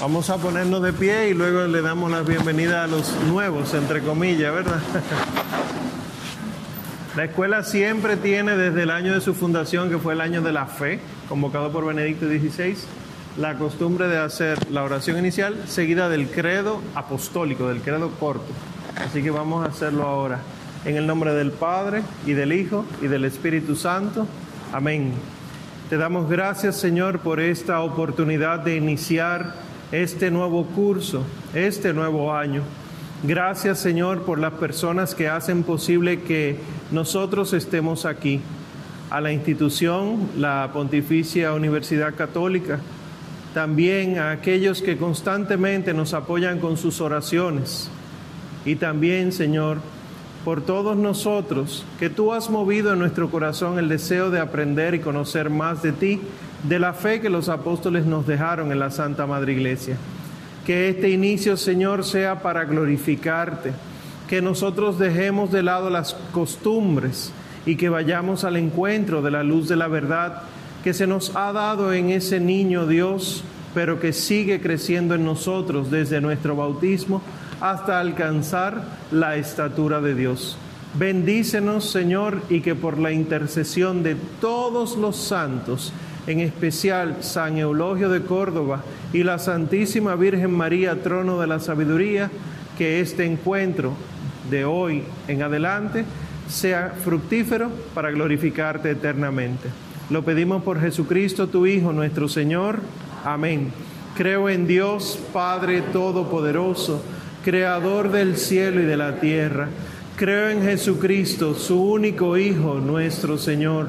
Vamos a ponernos de pie y luego le damos la bienvenida a los nuevos, entre comillas, ¿verdad? La escuela siempre tiene desde el año de su fundación, que fue el año de la fe, convocado por Benedicto XVI, la costumbre de hacer la oración inicial seguida del credo apostólico, del credo corto. Así que vamos a hacerlo ahora. En el nombre del Padre y del Hijo y del Espíritu Santo. Amén. Te damos gracias, Señor, por esta oportunidad de iniciar este nuevo curso, este nuevo año. Gracias, Señor, por las personas que hacen posible que nosotros estemos aquí. A la institución, la Pontificia Universidad Católica, también a aquellos que constantemente nos apoyan con sus oraciones. Y también, Señor, por todos nosotros, que tú has movido en nuestro corazón el deseo de aprender y conocer más de ti, de la fe que los apóstoles nos dejaron en la Santa Madre Iglesia. Que este inicio, Señor, sea para glorificarte, que nosotros dejemos de lado las costumbres y que vayamos al encuentro de la luz de la verdad que se nos ha dado en ese niño Dios, pero que sigue creciendo en nosotros desde nuestro bautismo hasta alcanzar la estatura de Dios. Bendícenos, Señor, y que por la intercesión de todos los santos, en especial San Eulogio de Córdoba y la Santísima Virgen María, trono de la sabiduría, que este encuentro de hoy en adelante sea fructífero para glorificarte eternamente. Lo pedimos por Jesucristo, tu Hijo, nuestro Señor. Amén. Creo en Dios, Padre Todopoderoso creador del cielo y de la tierra. Creo en Jesucristo, su único Hijo, nuestro Señor,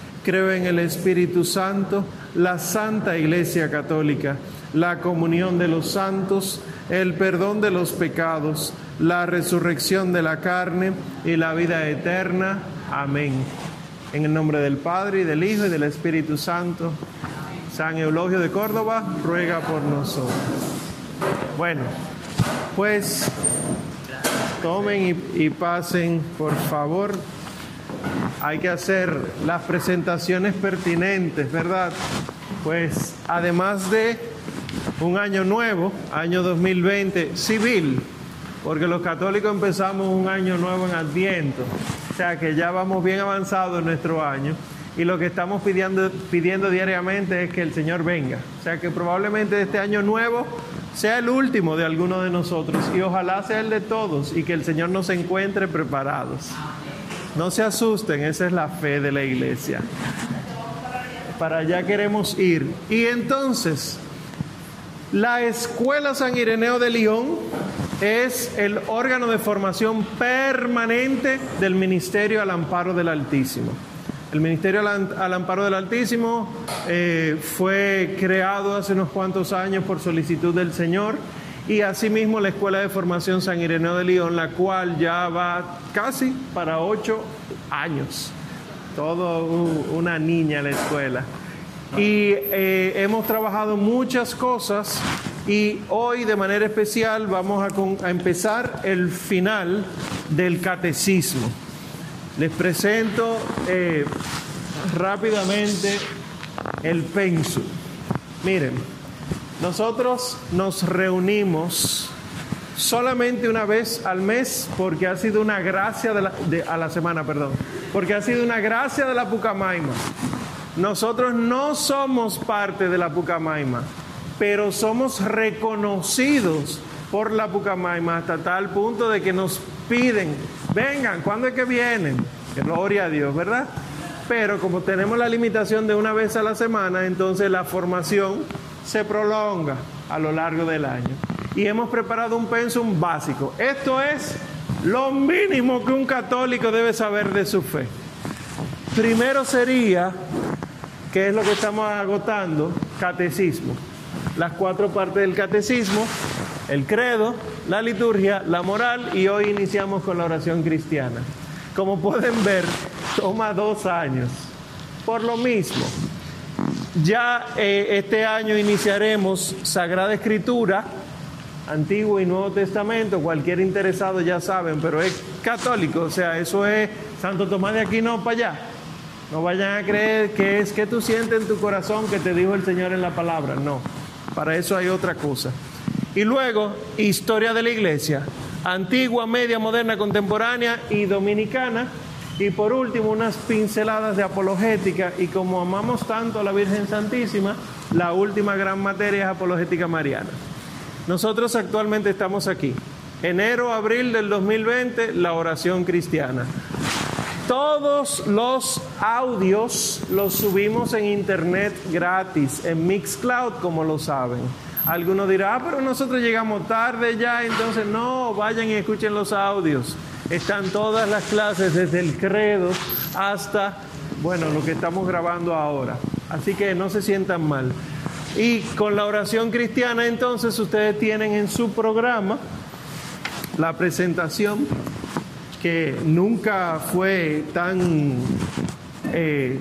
Creo en el Espíritu Santo, la Santa Iglesia Católica, la comunión de los santos, el perdón de los pecados, la resurrección de la carne y la vida eterna. Amén. En el nombre del Padre y del Hijo y del Espíritu Santo, San Eulogio de Córdoba ruega por nosotros. Bueno, pues tomen y, pasen, por favor. Hay que hacer las presentaciones pertinentes, ¿verdad? Pues además de un año nuevo, año 2020, civil, porque los católicos empezamos un año nuevo en Adviento, o sea que ya vamos bien avanzados en nuestro año y lo que estamos pidiendo, pidiendo diariamente es que el Señor venga. O sea que probablemente este año nuevo sea el último de alguno de nosotros y ojalá sea el de todos y que el Señor nos encuentre preparados. No se asusten, esa es la fe de la iglesia. Para allá queremos ir. Y entonces, la Escuela San Ireneo de León es el órgano de formación permanente del Ministerio al Amparo del Altísimo. El Ministerio al, Amparo del Altísimo eh, fue creado hace unos cuantos años por solicitud del Señor y asimismo la Escuela de Formación San Ireneo de León, la cual ya va casi para ocho años. Todo una niña la escuela. Y eh, hemos trabajado muchas cosas y hoy de manera especial vamos a, empezar el final del catecismo. Les presento eh, rápidamente el penso. Miren, nosotros nos reunimos solamente una vez al mes porque ha sido una gracia de la, a la semana, perdón, porque ha sido una gracia de la Pucamaima. Nosotros no somos parte de la Pucamaima, pero somos reconocidos por la Pucamaima hasta tal punto de que nos piden, vengan, ¿cuándo es que vienen? Gloria a Dios, ¿verdad? Pero como tenemos la limitación de una vez a la semana, entonces la formación se prolonga a lo largo del año. Y hemos preparado un pensum básico. Esto es lo mínimo que un católico debe saber de su fe. Primero sería, que es lo que estamos agotando, catecismo. Las cuatro partes del catecismo el credo, la liturgia, la moral y hoy iniciamos con la oración cristiana. Como pueden ver, toma dos años. Por lo mismo, ya eh, este año iniciaremos Sagrada Escritura, Antiguo y Nuevo Testamento, cualquier interesado ya saben, pero es católico, o sea, eso es Santo Tomás de Aquino para allá. No vayan a creer que es que tú sientes en tu corazón que te dijo el Señor en la palabra, no, para eso hay otra cosa. Y luego, historia de la iglesia, antigua, media, moderna, contemporánea y dominicana. Y por último, unas pinceladas de apologética. Y como amamos tanto a la Virgen Santísima, la última gran materia es apologética mariana. Nosotros actualmente estamos aquí. Enero, abril del 2020, la oración cristiana. Todos los audios los subimos en internet gratis, en Mixcloud, como lo saben. Algunos dirán, ah, pero nosotros llegamos tarde ya, entonces no, vayan y escuchen los audios. Están todas las clases, desde el credo hasta, bueno, lo que estamos grabando ahora. Así que no se sientan mal. Y con la oración cristiana, entonces, ustedes tienen en su programa la presentación que nunca fue tan, eh,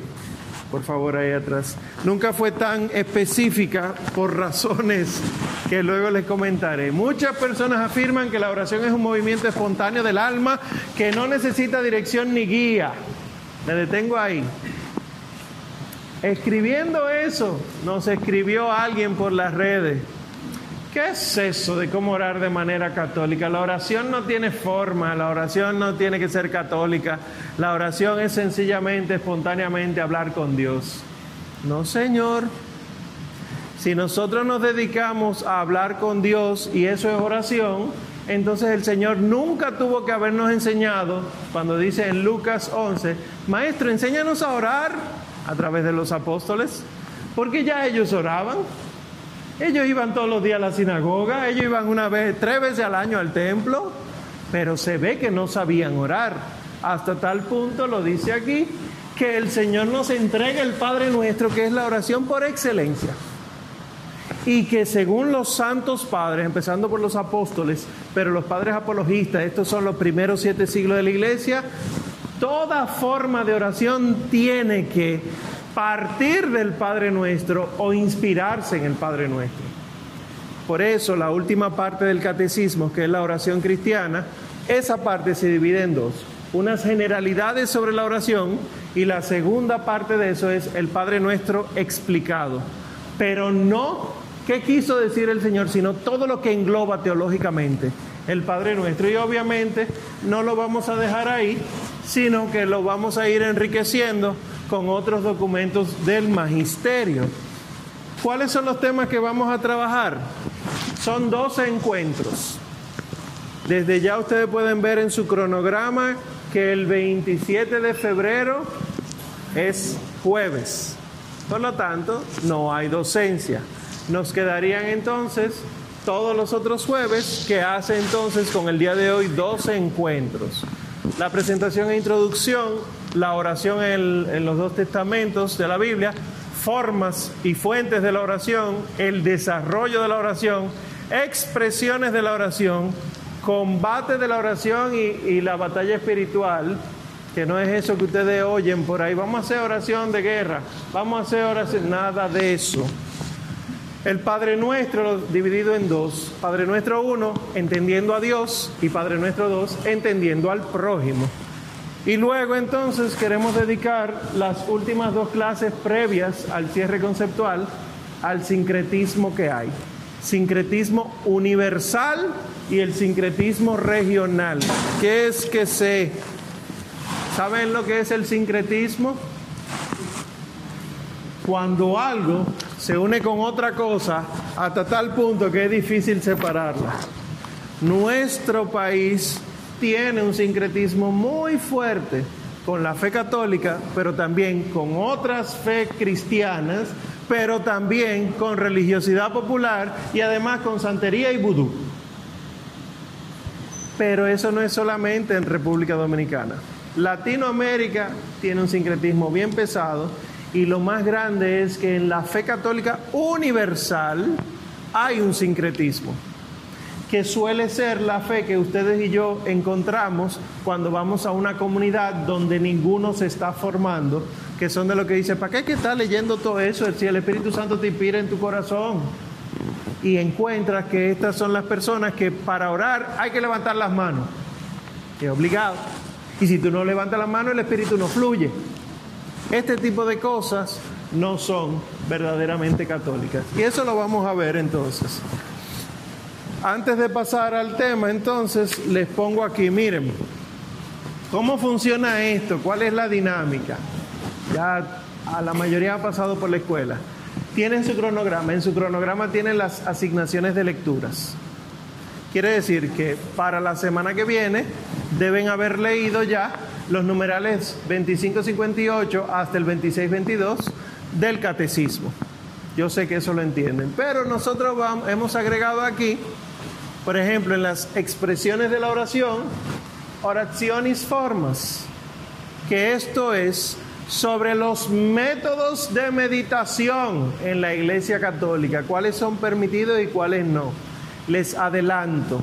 por favor ahí atrás, nunca fue tan específica por razones que luego les comentaré. Muchas personas afirman que la oración es un movimiento espontáneo del alma que no necesita dirección ni guía. Me detengo ahí. Escribiendo eso, nos escribió alguien por las redes ¿Qué es eso de cómo orar de manera católica? La oración no tiene forma, la oración no tiene que ser católica, la oración es sencillamente, espontáneamente hablar con Dios. No, Señor. Si nosotros nos dedicamos a hablar con Dios y eso es oración, entonces el Señor nunca tuvo que habernos enseñado, cuando dice en Lucas 11, Maestro, enséñanos a orar a través de los apóstoles, porque ya ellos oraban. Ellos iban todos los días a la sinagoga, ellos iban una vez, tres veces al año al templo, pero se ve que no sabían orar. Hasta tal punto, lo dice aquí, que el Señor nos entrega el Padre nuestro, que es la oración por excelencia. Y que según los santos padres, empezando por los apóstoles, pero los padres apologistas, estos son los primeros siete siglos de la iglesia, toda forma de oración tiene que partir del Padre Nuestro o inspirarse en el Padre Nuestro. Por eso la última parte del catecismo, que es la oración cristiana, esa parte se divide en dos. Unas generalidades sobre la oración y la segunda parte de eso es el Padre Nuestro explicado. Pero no qué quiso decir el Señor, sino todo lo que engloba teológicamente el Padre Nuestro. Y obviamente no lo vamos a dejar ahí, sino que lo vamos a ir enriqueciendo con otros documentos del magisterio. ¿Cuáles son los temas que vamos a trabajar? Son 12 encuentros. Desde ya ustedes pueden ver en su cronograma que el 27 de febrero es jueves. Por lo tanto, no hay docencia. Nos quedarían entonces todos los otros jueves, que hace entonces con el día de hoy 12 encuentros. La presentación e introducción la oración en, los dos testamentos de la Biblia, formas y fuentes de la oración, el desarrollo de la oración, expresiones de la oración, combate de la oración y, la batalla espiritual, que no es eso que ustedes oyen por ahí, vamos a hacer oración de guerra, vamos a hacer oración, nada de eso. El Padre Nuestro dividido en dos, Padre Nuestro uno, entendiendo a Dios, y Padre Nuestro dos, entendiendo al prójimo. Y luego entonces queremos dedicar las últimas dos clases previas al cierre conceptual al sincretismo que hay. Sincretismo universal y el sincretismo regional. ¿Qué es que se... ¿Saben lo que es el sincretismo? Cuando algo se une con otra cosa hasta tal punto que es difícil separarla. Nuestro país tiene un sincretismo muy fuerte con la fe católica, pero también con otras fe cristianas, pero también con religiosidad popular y además con santería y vudú. Pero eso no es solamente en República Dominicana. Latinoamérica tiene un sincretismo bien pesado y lo más grande es que en la fe católica universal hay un sincretismo. Que suele ser la fe que ustedes y yo encontramos cuando vamos a una comunidad donde ninguno se está formando, que son de lo que dice, ¿para qué que estás leyendo todo eso si el Espíritu Santo te inspira en tu corazón? Y encuentras que estas son las personas que para orar hay que levantar las manos, es obligado. Y si tú no levantas las manos, el Espíritu no fluye. Este tipo de cosas no son verdaderamente católicas. Y eso lo vamos a ver entonces. Antes de pasar al tema, entonces les pongo aquí, miren, ¿cómo funciona esto? ¿Cuál es la dinámica? Ya a la mayoría ha pasado por la escuela. Tienen su cronograma, en su cronograma tienen las asignaciones de lecturas. Quiere decir que para la semana que viene deben haber leído ya los numerales 25-58 hasta el 26-22 del catecismo. Yo sé que eso lo entienden, pero nosotros vamos, hemos agregado aquí por ejemplo, en las expresiones de la oración, oraciones formas, que esto es sobre los métodos de meditación en la Iglesia Católica, cuáles son permitidos y cuáles no. Les adelanto,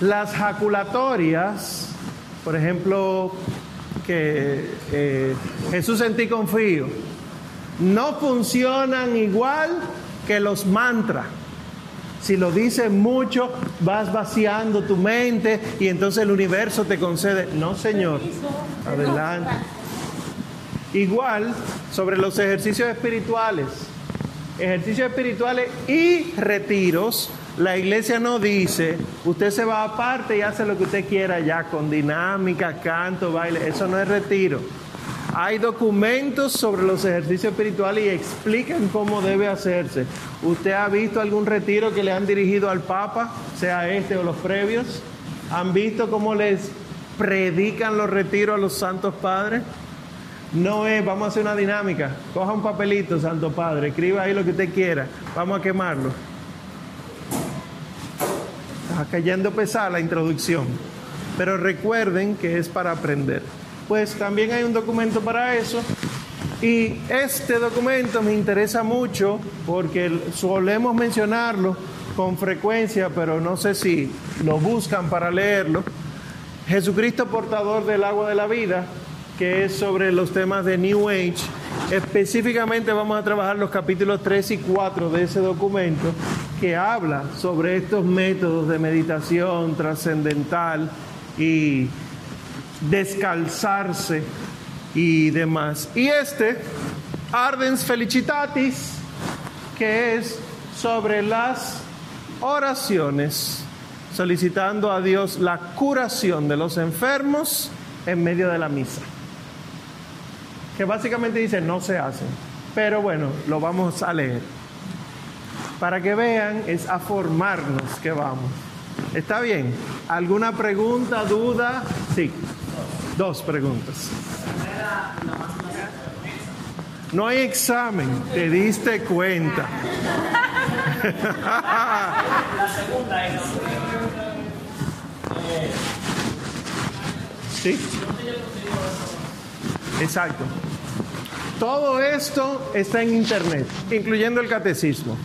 las jaculatorias, por ejemplo, que eh, Jesús en ti confío, no funcionan igual que los mantras. Si lo dices mucho, vas vaciando tu mente y entonces el universo te concede. No, Señor. Adelante. Igual sobre los ejercicios espirituales. Ejercicios espirituales y retiros. La iglesia no dice, usted se va aparte y hace lo que usted quiera ya, con dinámica, canto, baile. Eso no es retiro. Hay documentos sobre los ejercicios espirituales y explican cómo debe hacerse. ¿Usted ha visto algún retiro que le han dirigido al Papa, sea este o los previos? ¿Han visto cómo les predican los retiros a los santos padres? No es, vamos a hacer una dinámica. Coja un papelito, Santo Padre, escriba ahí lo que usted quiera. Vamos a quemarlo. Está cayendo pesada la introducción. Pero recuerden que es para aprender pues también hay un documento para eso. Y este documento me interesa mucho porque solemos mencionarlo con frecuencia, pero no sé si lo buscan para leerlo. Jesucristo portador del agua de la vida, que es sobre los temas de New Age. Específicamente vamos a trabajar los capítulos 3 y 4 de ese documento que habla sobre estos métodos de meditación trascendental y descalzarse y demás. Y este, Ardens Felicitatis, que es sobre las oraciones, solicitando a Dios la curación de los enfermos en medio de la misa. Que básicamente dice no se hacen. Pero bueno, lo vamos a leer. Para que vean, es a formarnos que vamos. ¿Está bien? ¿Alguna pregunta, duda? Sí. Dos preguntas. No hay examen, te diste cuenta. La segunda es. Sí. Exacto. Todo esto está en internet, incluyendo el catecismo.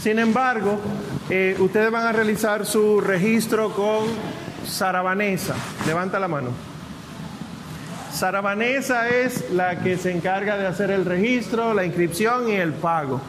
Sin embargo, eh, ustedes van a realizar su registro con Sarabanesa. Levanta la mano. Sara Vanessa es la que se encarga de hacer el registro, la inscripción y el pago.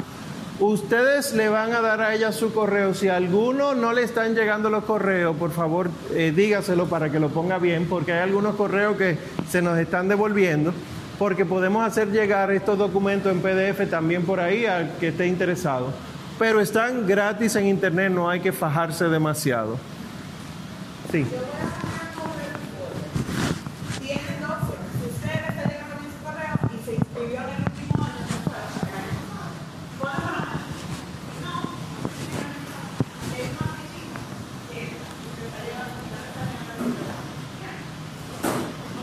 Ustedes le van a dar a ella su correo. Si a alguno no le están llegando los correos, por favor eh, dígaselo para que lo ponga bien, porque hay algunos correos que se nos están devolviendo, porque podemos hacer llegar estos documentos en PDF también por ahí al que esté interesado. Pero están gratis en internet, no hay que fajarse demasiado. Sí.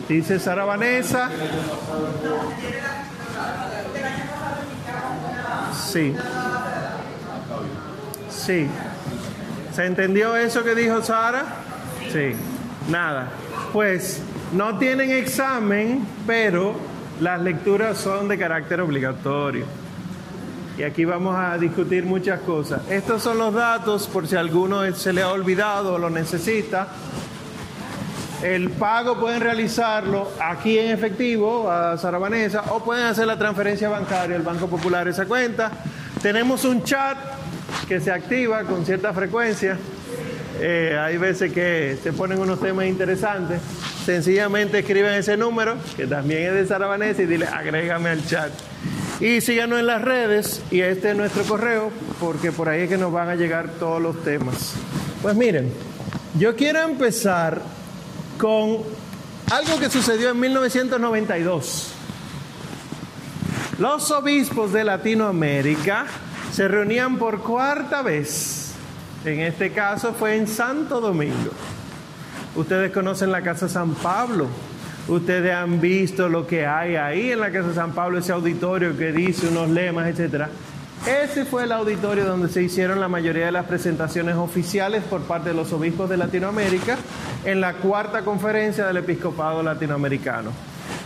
Dice Sara Vanessa. Sí. Sí. ¿Se entendió eso que dijo Sara? Sí. Nada. Pues no tienen examen, pero las lecturas son de carácter obligatorio. Y aquí vamos a discutir muchas cosas. Estos son los datos por si alguno se le ha olvidado o lo necesita. El pago pueden realizarlo aquí en efectivo a Sara Vanessa o pueden hacer la transferencia bancaria al Banco Popular esa cuenta. Tenemos un chat que se activa con cierta frecuencia. Eh, hay veces que se ponen unos temas interesantes. Sencillamente escriben ese número, que también es de Sara Vanessa, y dile, agrégame al chat. Y síganos en las redes, y este es nuestro correo, porque por ahí es que nos van a llegar todos los temas. Pues miren, yo quiero empezar con algo que sucedió en 1992. Los obispos de Latinoamérica se reunían por cuarta vez. En este caso fue en Santo Domingo. Ustedes conocen la Casa San Pablo. Ustedes han visto lo que hay ahí en la Casa San Pablo, ese auditorio que dice unos lemas, etcétera. Ese fue el auditorio donde se hicieron la mayoría de las presentaciones oficiales por parte de los obispos de Latinoamérica en la cuarta conferencia del episcopado latinoamericano.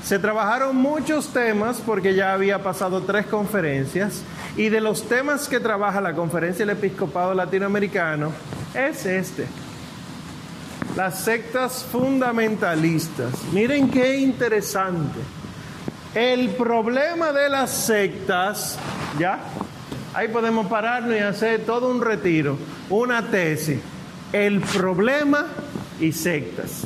Se trabajaron muchos temas porque ya había pasado tres conferencias y de los temas que trabaja la conferencia del episcopado latinoamericano es este. Las sectas fundamentalistas. Miren qué interesante. El problema de las sectas, ¿ya? Ahí podemos pararnos y hacer todo un retiro, una tesis. El problema y sectas.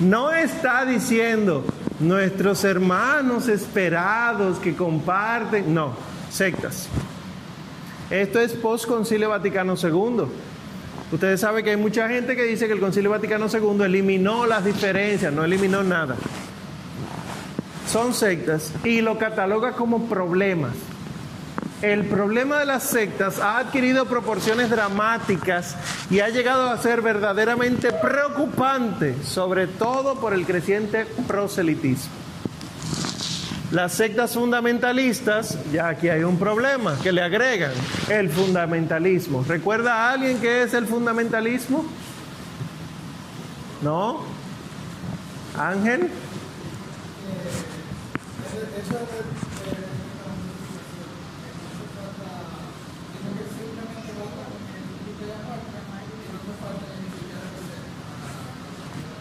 No está diciendo nuestros hermanos esperados que comparten, no, sectas. Esto es post Concilio Vaticano II. Ustedes saben que hay mucha gente que dice que el Concilio Vaticano II eliminó las diferencias, no eliminó nada. Son sectas y lo cataloga como problemas el problema de las sectas ha adquirido proporciones dramáticas y ha llegado a ser verdaderamente preocupante, sobre todo por el creciente proselitismo. Las sectas fundamentalistas, ya aquí hay un problema que le agregan, el fundamentalismo. ¿Recuerda a alguien qué es el fundamentalismo? ¿No? Ángel.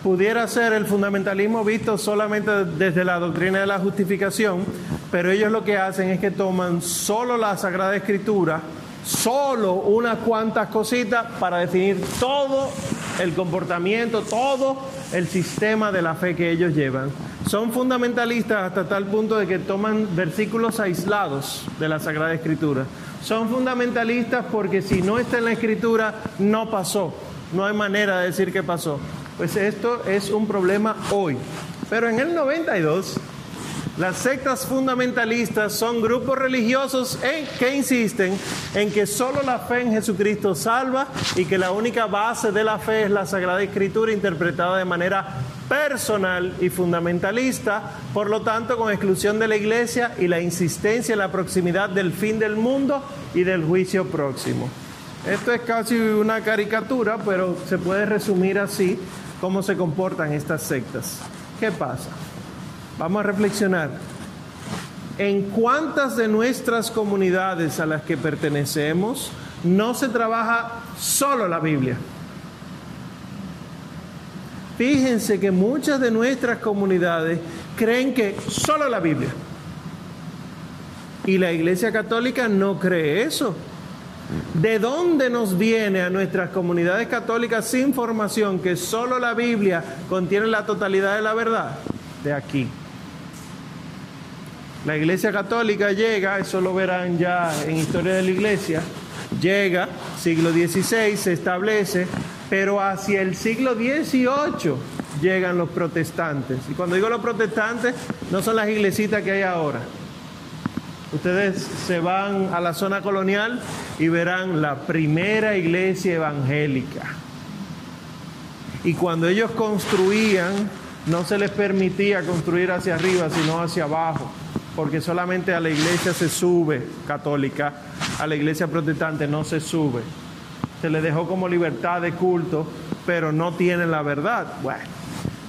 Pudiera ser el fundamentalismo visto solamente desde la doctrina de la justificación, pero ellos lo que hacen es que toman solo la Sagrada Escritura, solo unas cuantas cositas para definir todo el comportamiento, todo el sistema de la fe que ellos llevan. Son fundamentalistas hasta tal punto de que toman versículos aislados de la Sagrada Escritura. Son fundamentalistas porque si no está en la Escritura, no pasó. No hay manera de decir que pasó. Pues esto es un problema hoy. Pero en el 92, las sectas fundamentalistas son grupos religiosos que insisten en que solo la fe en Jesucristo salva y que la única base de la fe es la Sagrada Escritura interpretada de manera personal y fundamentalista, por lo tanto con exclusión de la iglesia y la insistencia en la proximidad del fin del mundo y del juicio próximo. Esto es casi una caricatura, pero se puede resumir así cómo se comportan estas sectas. ¿Qué pasa? Vamos a reflexionar. ¿En cuántas de nuestras comunidades a las que pertenecemos no se trabaja solo la Biblia? Fíjense que muchas de nuestras comunidades creen que solo la Biblia. Y la Iglesia Católica no cree eso. ¿De dónde nos viene a nuestras comunidades católicas información que solo la Biblia contiene la totalidad de la verdad? De aquí. La Iglesia Católica llega, eso lo verán ya en Historia de la Iglesia, llega, siglo XVI, se establece, pero hacia el siglo XVIII llegan los protestantes. Y cuando digo los protestantes, no son las iglesitas que hay ahora Ustedes se van a la zona colonial y verán la primera iglesia evangélica. Y cuando ellos construían, no se les permitía construir hacia arriba, sino hacia abajo, porque solamente a la iglesia se sube católica, a la iglesia protestante no se sube. Se les dejó como libertad de culto, pero no tienen la verdad. Bueno,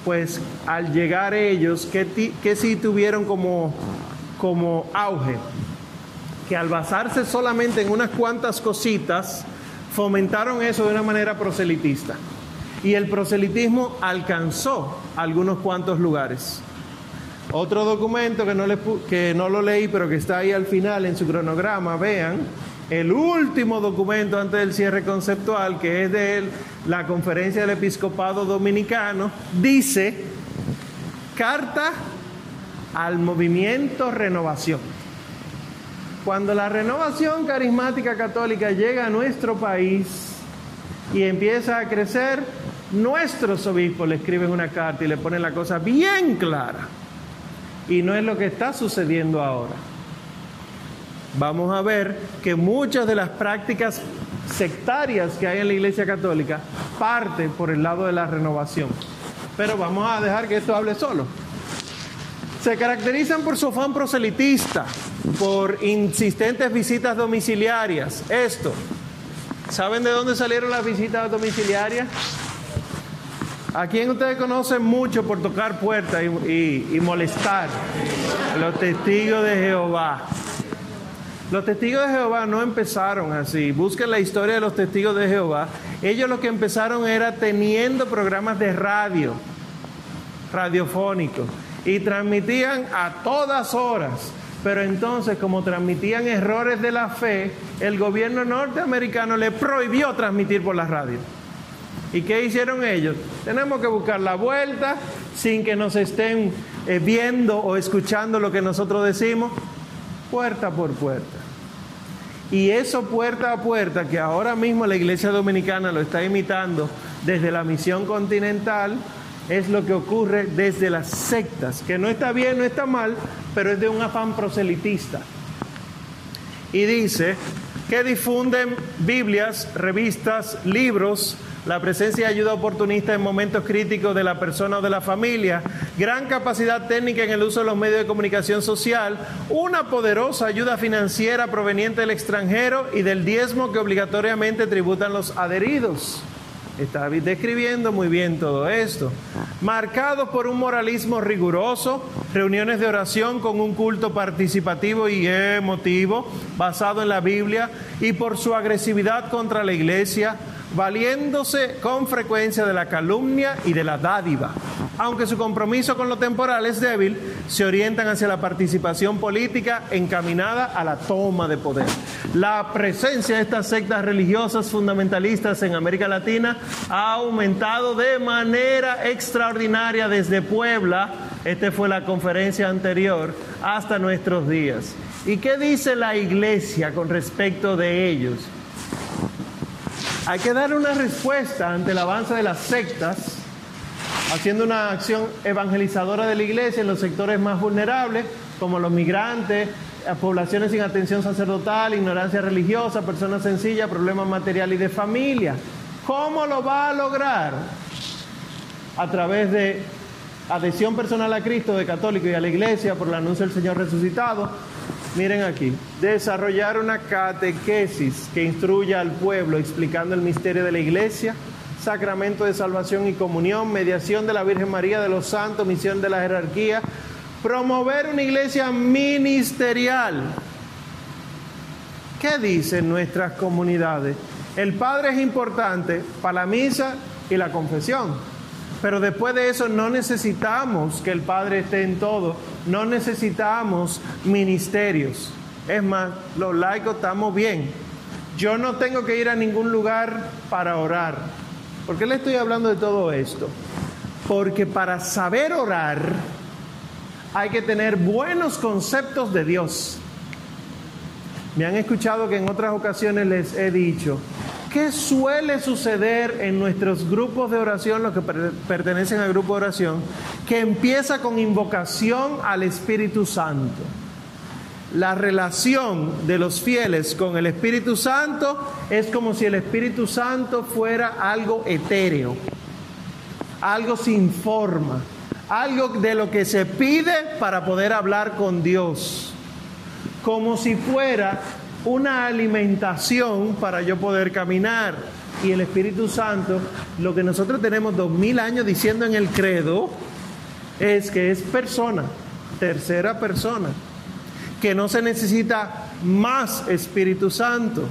pues al llegar ellos, ¿qué, sí tuvieron como como auge. que al basarse solamente en unas cuantas cositas, fomentaron eso de una manera proselitista. Y el proselitismo alcanzó algunos cuantos lugares. Otro documento que no, le, que no lo leí, pero que está ahí al final en su cronograma, vean, el último documento antes del cierre conceptual, que es de la Conferencia del Episcopado Dominicano, dice, carta al movimiento renovación. Cuando la renovación carismática católica llega a nuestro país y empieza a crecer, nuestros obispos le escriben una carta y le ponen la cosa bien clara. Y no es lo que está sucediendo ahora. Vamos a ver que muchas de las prácticas sectarias que hay en la Iglesia Católica parten por el lado de la renovación. Pero vamos a dejar que esto hable solo. Se caracterizan por su afán proselitista, por insistentes visitas domiciliarias. Esto, ¿saben de dónde salieron las visitas domiciliarias? ¿A quién ustedes conocen mucho por tocar puertas y, y, molestar? Los testigos de Jehová. Los testigos de Jehová no empezaron así. Busquen la historia de los testigos de Jehová. Ellos lo que empezaron era teniendo programas de radio, radiofónicos, y transmitían a todas horas pero entonces, como transmitían errores de la fe, el gobierno norteamericano le prohibió transmitir por la radio. ¿Y qué hicieron ellos? Tenemos que buscar la vuelta sin que nos estén eh, viendo o escuchando lo que nosotros decimos, puerta por puerta. Y eso puerta a puerta, que ahora mismo la iglesia dominicana lo está imitando desde la misión continental, es lo que ocurre desde las sectas, que no está bien, no está mal, pero es de un afán proselitista. Y dice que difunden Biblias, revistas, libros, la presencia y ayuda oportunista en momentos críticos de la persona o de la familia, gran capacidad técnica en el uso de los medios de comunicación social, una poderosa ayuda financiera proveniente del extranjero y del diezmo que obligatoriamente tributan los adheridos. Está describiendo muy bien todo esto. Marcados por un moralismo riguroso, reuniones de oración con un culto participativo y emotivo basado en la Biblia y por su agresividad contra la iglesia, valiéndose con frecuencia de la calumnia y de la dádiva. Aunque su compromiso con lo temporal es débil, se orientan hacia la participación política encaminada a la toma de poder. La presencia de estas sectas religiosas fundamentalistas en América Latina ha aumentado de manera extraordinaria desde Puebla, esta fue la conferencia anterior, hasta nuestros días. ¿Y qué dice la iglesia con respecto de ellos? Hay que dar una respuesta ante el avance de las sectas, haciendo una acción evangelizadora de la iglesia en los sectores más vulnerables, como los migrantes, poblaciones sin atención sacerdotal, ignorancia religiosa, personas sencillas, problemas materiales y de familia. ¿Cómo lo va a lograr? A través de adhesión personal a Cristo, de católico y a la iglesia por el anuncio del Señor resucitado, Miren aquí, desarrollar una catequesis que instruya al pueblo explicando el misterio de la iglesia, sacramento de salvación y comunión, mediación de la Virgen María de los Santos, misión de la jerarquía, promover una iglesia ministerial. ¿Qué dicen nuestras comunidades? El Padre es importante para la misa y la confesión pero después de eso no necesitamos que el Padre esté en todo, no necesitamos ministerios. Es más, los laicos estamos bien. Yo no tengo que ir a ningún lugar para orar. ¿Por qué le estoy hablando de todo esto? Porque para saber orar hay que tener buenos conceptos de Dios. Me han escuchado que en otras ocasiones les he dicho, ¿Qué suele suceder en nuestros grupos de oración, los que pertenecen al grupo de oración, que empieza con invocación al Espíritu Santo? La relación de los fieles con el Espíritu Santo es como si el Espíritu Santo fuera algo etéreo, algo sin forma, algo de lo que se pide para poder hablar con Dios, como si fuera una alimentación para yo poder caminar. Y el Espíritu Santo, lo que nosotros tenemos dos mil años diciendo en el credo, es que es persona, tercera persona, que no se necesita más Espíritu Santo.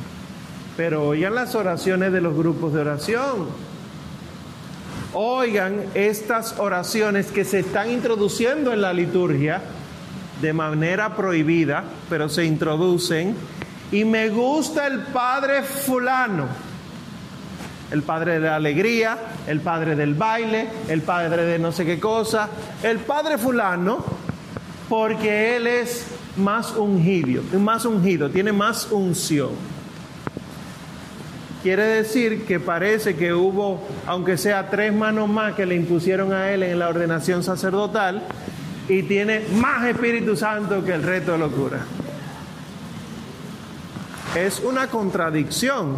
Pero oigan las oraciones de los grupos de oración. Oigan estas oraciones que se están introduciendo en la liturgia de manera prohibida, pero se introducen. Y me gusta el Padre fulano, el Padre de la alegría, el Padre del baile, el Padre de no sé qué cosa, el Padre fulano, porque Él es más ungido, más ungido, tiene más unción. Quiere decir que parece que hubo, aunque sea tres manos más que le impusieron a él en la ordenación sacerdotal, y tiene más Espíritu Santo que el resto de locura. Es una contradicción,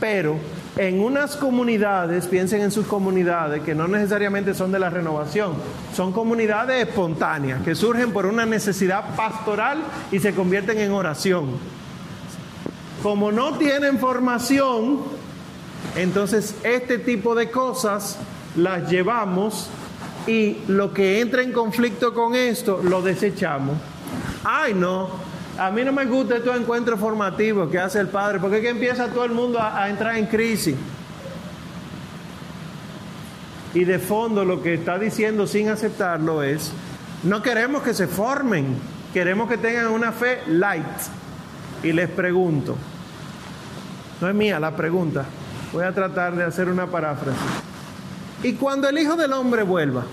pero en unas comunidades, piensen en sus comunidades, que no necesariamente son de la renovación, son comunidades espontáneas, que surgen por una necesidad pastoral y se convierten en oración. Como no tienen formación, entonces este tipo de cosas las llevamos y lo que entra en conflicto con esto lo desechamos. Ay, no, a mí no me gusta estos encuentros formativos que hace el padre, porque es que empieza todo el mundo a, a entrar en crisis. Y de fondo lo que está diciendo sin aceptarlo es, no queremos que se formen, queremos que tengan una fe light. Y les pregunto, no es mía la pregunta, voy a tratar de hacer una paráfrasis. Y cuando el Hijo del Hombre vuelva,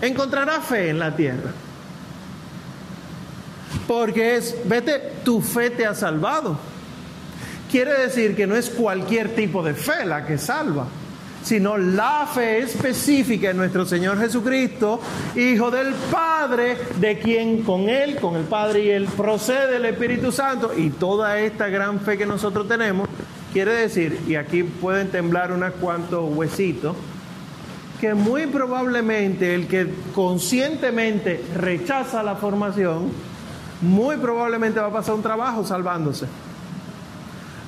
encontrará fe en la tierra. Porque es, vete, tu fe te ha salvado. Quiere decir que no es cualquier tipo de fe la que salva, sino la fe específica en nuestro Señor Jesucristo, Hijo del Padre, de quien con Él, con el Padre y Él procede el Espíritu Santo, y toda esta gran fe que nosotros tenemos, quiere decir, y aquí pueden temblar unos cuantos huesitos, que muy probablemente el que conscientemente rechaza la formación, muy probablemente va a pasar un trabajo salvándose.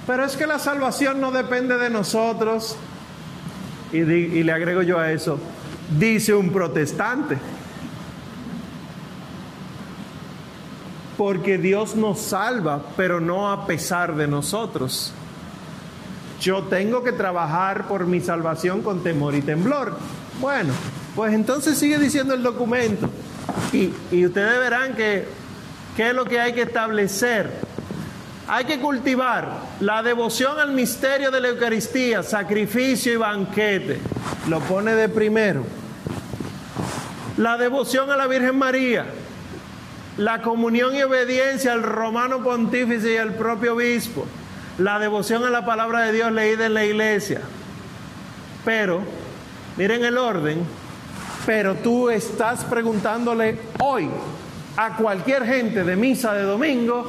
Pero es que la salvación no depende de nosotros. Y, le agrego yo a eso, dice un protestante. Porque Dios nos salva, pero no a pesar de nosotros. Yo tengo que trabajar por mi salvación con temor y temblor. Bueno, pues entonces sigue diciendo el documento. Y, y ustedes verán que qué es lo que hay que establecer. Hay que cultivar la devoción al misterio de la Eucaristía, sacrificio y banquete. Lo pone de primero. La devoción a la Virgen María, la comunión y obediencia al romano pontífice y al propio obispo, la devoción a la palabra de Dios leída en la iglesia. Pero, miren el orden, pero tú estás preguntándole hoy a cualquier gente de misa de domingo,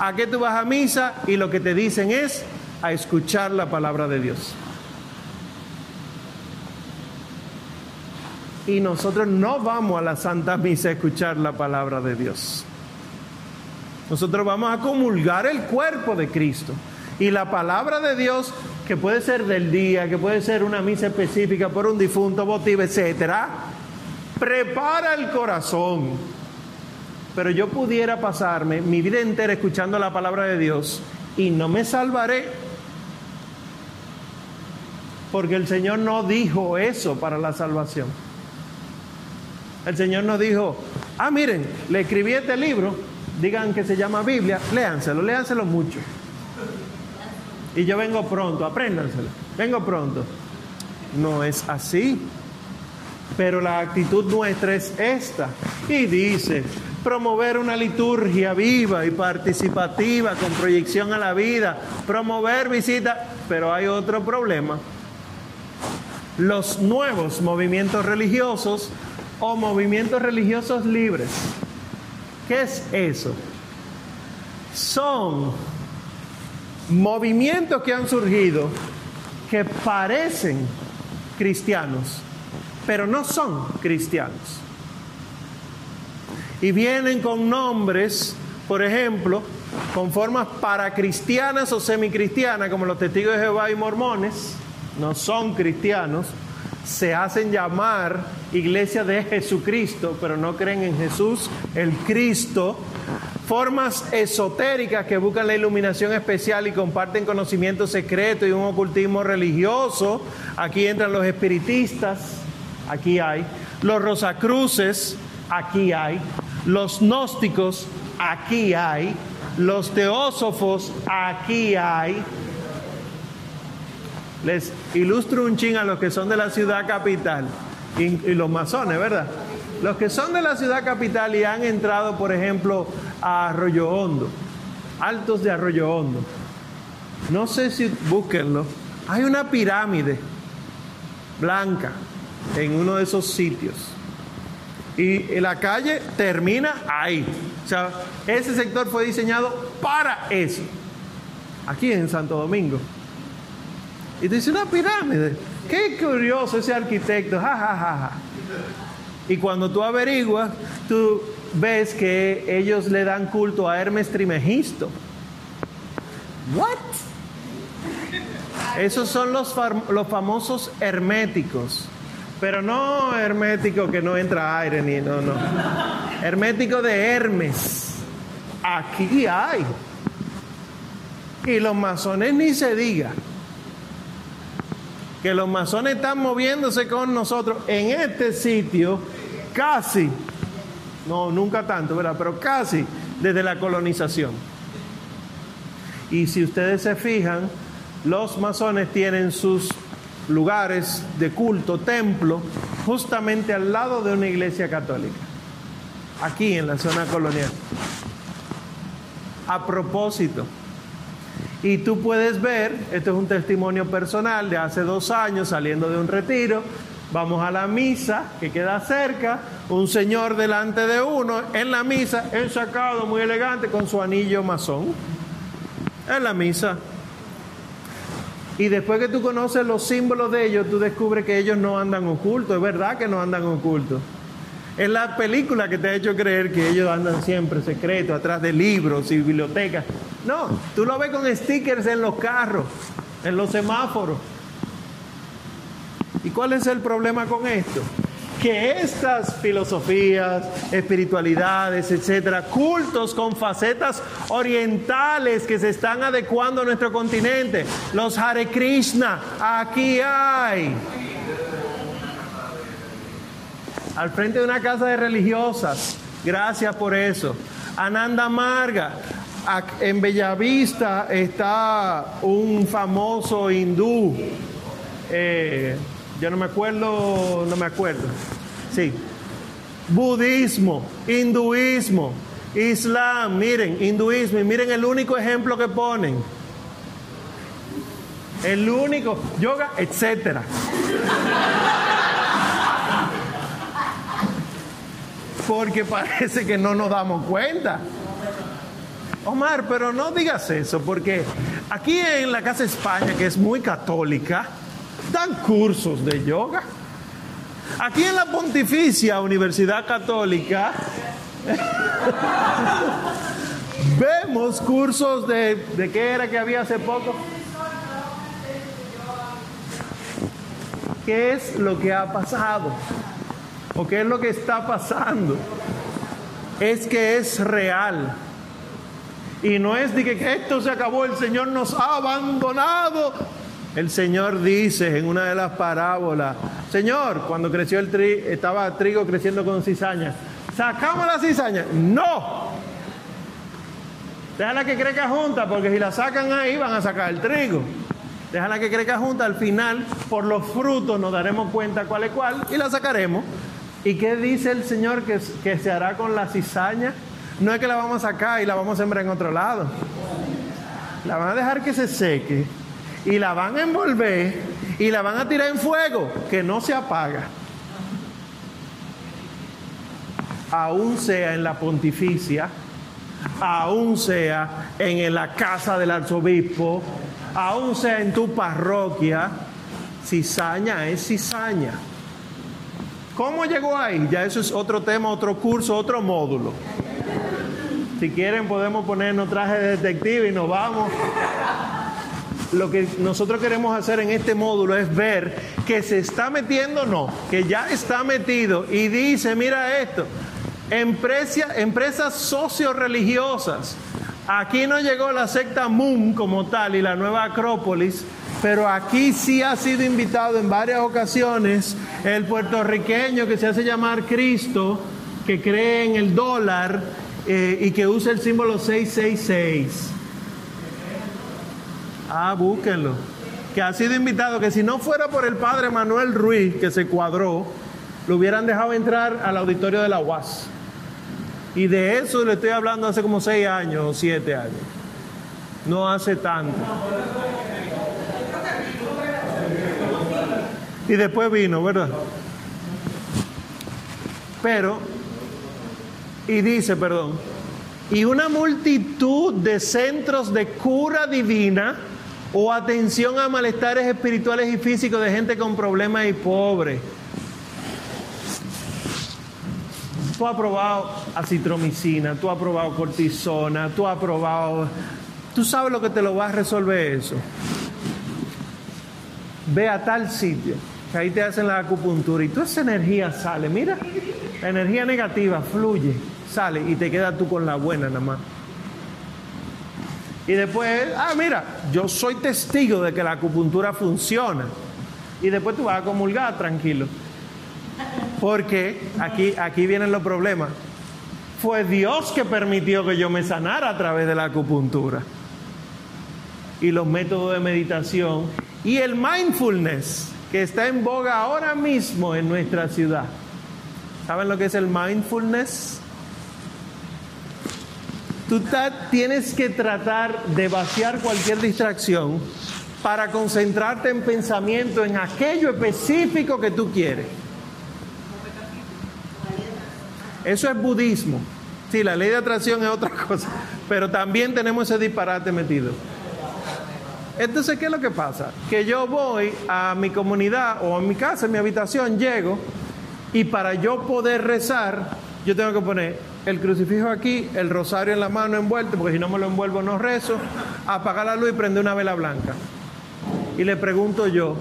a qué tú vas a misa y lo que te dicen es a escuchar la palabra de Dios. Y nosotros no vamos a la Santa Misa a escuchar la palabra de Dios. Nosotros vamos a comulgar el cuerpo de Cristo. Y la palabra de Dios, que puede ser del día, que puede ser una misa específica por un difunto, votivo, etcétera, prepara el corazón. Pero yo pudiera pasarme mi vida entera escuchando la palabra de Dios y no me salvaré. Porque el Señor no dijo eso para la salvación. El Señor no dijo, ah, miren, le escribí este libro, digan que se llama Biblia, léanselo, léanselo mucho. Y yo vengo pronto, apréndanselo, vengo pronto. No es así. Pero la actitud nuestra es esta. Y dice, promover una liturgia viva y participativa con proyección a la vida, promover visitas, pero hay otro problema. Los nuevos movimientos religiosos o movimientos religiosos libres. ¿Qué es eso? Son movimientos que han surgido que parecen cristianos, pero no son cristianos. Y vienen con nombres, por ejemplo, con formas paracristianas o semicristianas, como los testigos de Jehová y mormones, no son cristianos, se hacen llamar iglesia de Jesucristo, pero no creen en Jesús, el Cristo, formas esotéricas que buscan la iluminación especial y comparten conocimiento secreto y un ocultismo religioso. Aquí entran los espiritistas, aquí hay. Los rosacruces, aquí hay. Los gnósticos, aquí hay. Los teósofos, aquí hay. Les ilustro un ching a los que son de la ciudad capital y, y los masones, ¿verdad? Los que son de la ciudad capital y han entrado, por ejemplo, a Arroyo Hondo, altos de Arroyo Hondo. No sé si búsquenlo. Hay una pirámide blanca en uno de esos sitios. Y la calle termina ahí. O sea, ese sector fue diseñado para eso. Aquí en Santo Domingo. Y dice una pirámide. Qué curioso ese arquitecto. Ja, ja, ja, ja. Y cuando tú averiguas, tú ves que ellos le dan culto a Hermes Trimegisto. What? Esos son los, los famosos herméticos. Pero no hermético que no entra aire ni no, no. Hermético de Hermes. Aquí hay. Y los masones ni se diga. Que los masones están moviéndose con nosotros en este sitio casi, no, nunca tanto, ¿verdad? Pero casi desde la colonización. Y si ustedes se fijan, los masones tienen sus lugares de culto, templo, justamente al lado de una iglesia católica, aquí en la zona colonial. A propósito, y tú puedes ver, esto es un testimonio personal de hace dos años saliendo de un retiro, vamos a la misa que queda cerca, un señor delante de uno en la misa, sacado muy elegante con su anillo masón, en la misa. Y después que tú conoces los símbolos de ellos, tú descubres que ellos no andan ocultos, es verdad que no andan ocultos. Es la película que te ha hecho creer que ellos andan siempre secretos, atrás de libros y bibliotecas. No, tú lo ves con stickers en los carros, en los semáforos. ¿Y cuál es el problema con esto? Que estas filosofías, espiritualidades, etcétera, cultos con facetas orientales que se están adecuando a nuestro continente, los Hare Krishna, aquí hay. Al frente de una casa de religiosas, gracias por eso. Ananda Marga, en Bellavista está un famoso hindú. Eh, yo no me acuerdo, no me acuerdo. Sí. Budismo, hinduismo, islam, miren, hinduismo, y miren el único ejemplo que ponen. El único, yoga, etcétera. Porque parece que no nos damos cuenta. Omar, pero no digas eso, porque aquí en la Casa España, que es muy católica, dan cursos de yoga. Aquí en la Pontificia Universidad Católica vemos cursos de, ¿de qué era que había hace poco? ¿Qué es lo que ha pasado? ¿O qué es lo que está pasando? Es que es real. Y no es de que esto se acabó, el Señor nos ha abandonado. El Señor dice en una de las parábolas, Señor, cuando creció el trigo, estaba trigo creciendo con cizaña, ¿sacamos la cizaña? No. Déjala que crezca junta, porque si la sacan ahí van a sacar el trigo. Déjala que crezca junta, al final, por los frutos nos daremos cuenta cuál es cuál y la sacaremos. ¿Y qué dice el Señor que, que se hará con la cizaña? No es que la vamos a sacar y la vamos a sembrar en otro lado. La van a dejar que se seque y la van a envolver y la van a tirar en fuego que no se apaga. Aún sea en la pontificia, aún sea en la casa del arzobispo, aún sea en tu parroquia, cizaña es cizaña. ¿Cómo llegó ahí? Ya eso es otro tema, otro curso, otro módulo. Si quieren podemos ponernos traje de detective y nos vamos lo que nosotros queremos hacer en este módulo es ver que se está metiendo, no, que ya está metido y dice, mira esto, Empresa, empresas socio-religiosas. Aquí no llegó la secta Moon como tal y la nueva Acrópolis, pero aquí sí ha sido invitado en varias ocasiones el puertorriqueño que se hace llamar Cristo, que cree en el dólar eh, y que usa el símbolo 666. Ah, búsquenlo. Que ha sido invitado, que si no fuera por el padre Manuel Ruiz, que se cuadró, lo hubieran dejado entrar al auditorio de la UAS. Y de eso le estoy hablando hace como seis años o siete años. No hace tanto. Y después vino, ¿verdad? Pero, y dice, perdón, y una multitud de centros de cura divina o atención a malestares espirituales y físicos de gente con problemas y pobre. Tú has probado acitromicina, tú has probado cortisona, tú has probado... Tú sabes lo que te lo va a resolver eso. Ve a tal sitio, que ahí te hacen la acupuntura y toda esa energía sale. Mira, la energía negativa fluye, sale y te quedas tú con la buena nada más. Y después, ah, mira, yo soy testigo de que la acupuntura funciona. Y después tú vas a comulgar tranquilo. Porque aquí, aquí vienen los problemas. Fue Dios que permitió que yo me sanara a través de la acupuntura. Y los métodos de meditación y el mindfulness que está en boga ahora mismo en nuestra ciudad. ¿Saben lo que es el mindfulness? Tú tienes que tratar de vaciar cualquier distracción para concentrarte en pensamiento en aquello específico que tú quieres. Eso es budismo. Sí, la ley de atracción es otra cosa, pero también tenemos ese disparate metido. Entonces, ¿qué es lo que pasa? Que yo voy a mi comunidad o a mi casa, en mi habitación, llego y para yo poder rezar, yo tengo que poner el crucifijo aquí, el rosario en la mano envuelto, porque si no me lo envuelvo no rezo, apagar la luz y prender una vela blanca. Y le pregunto yo,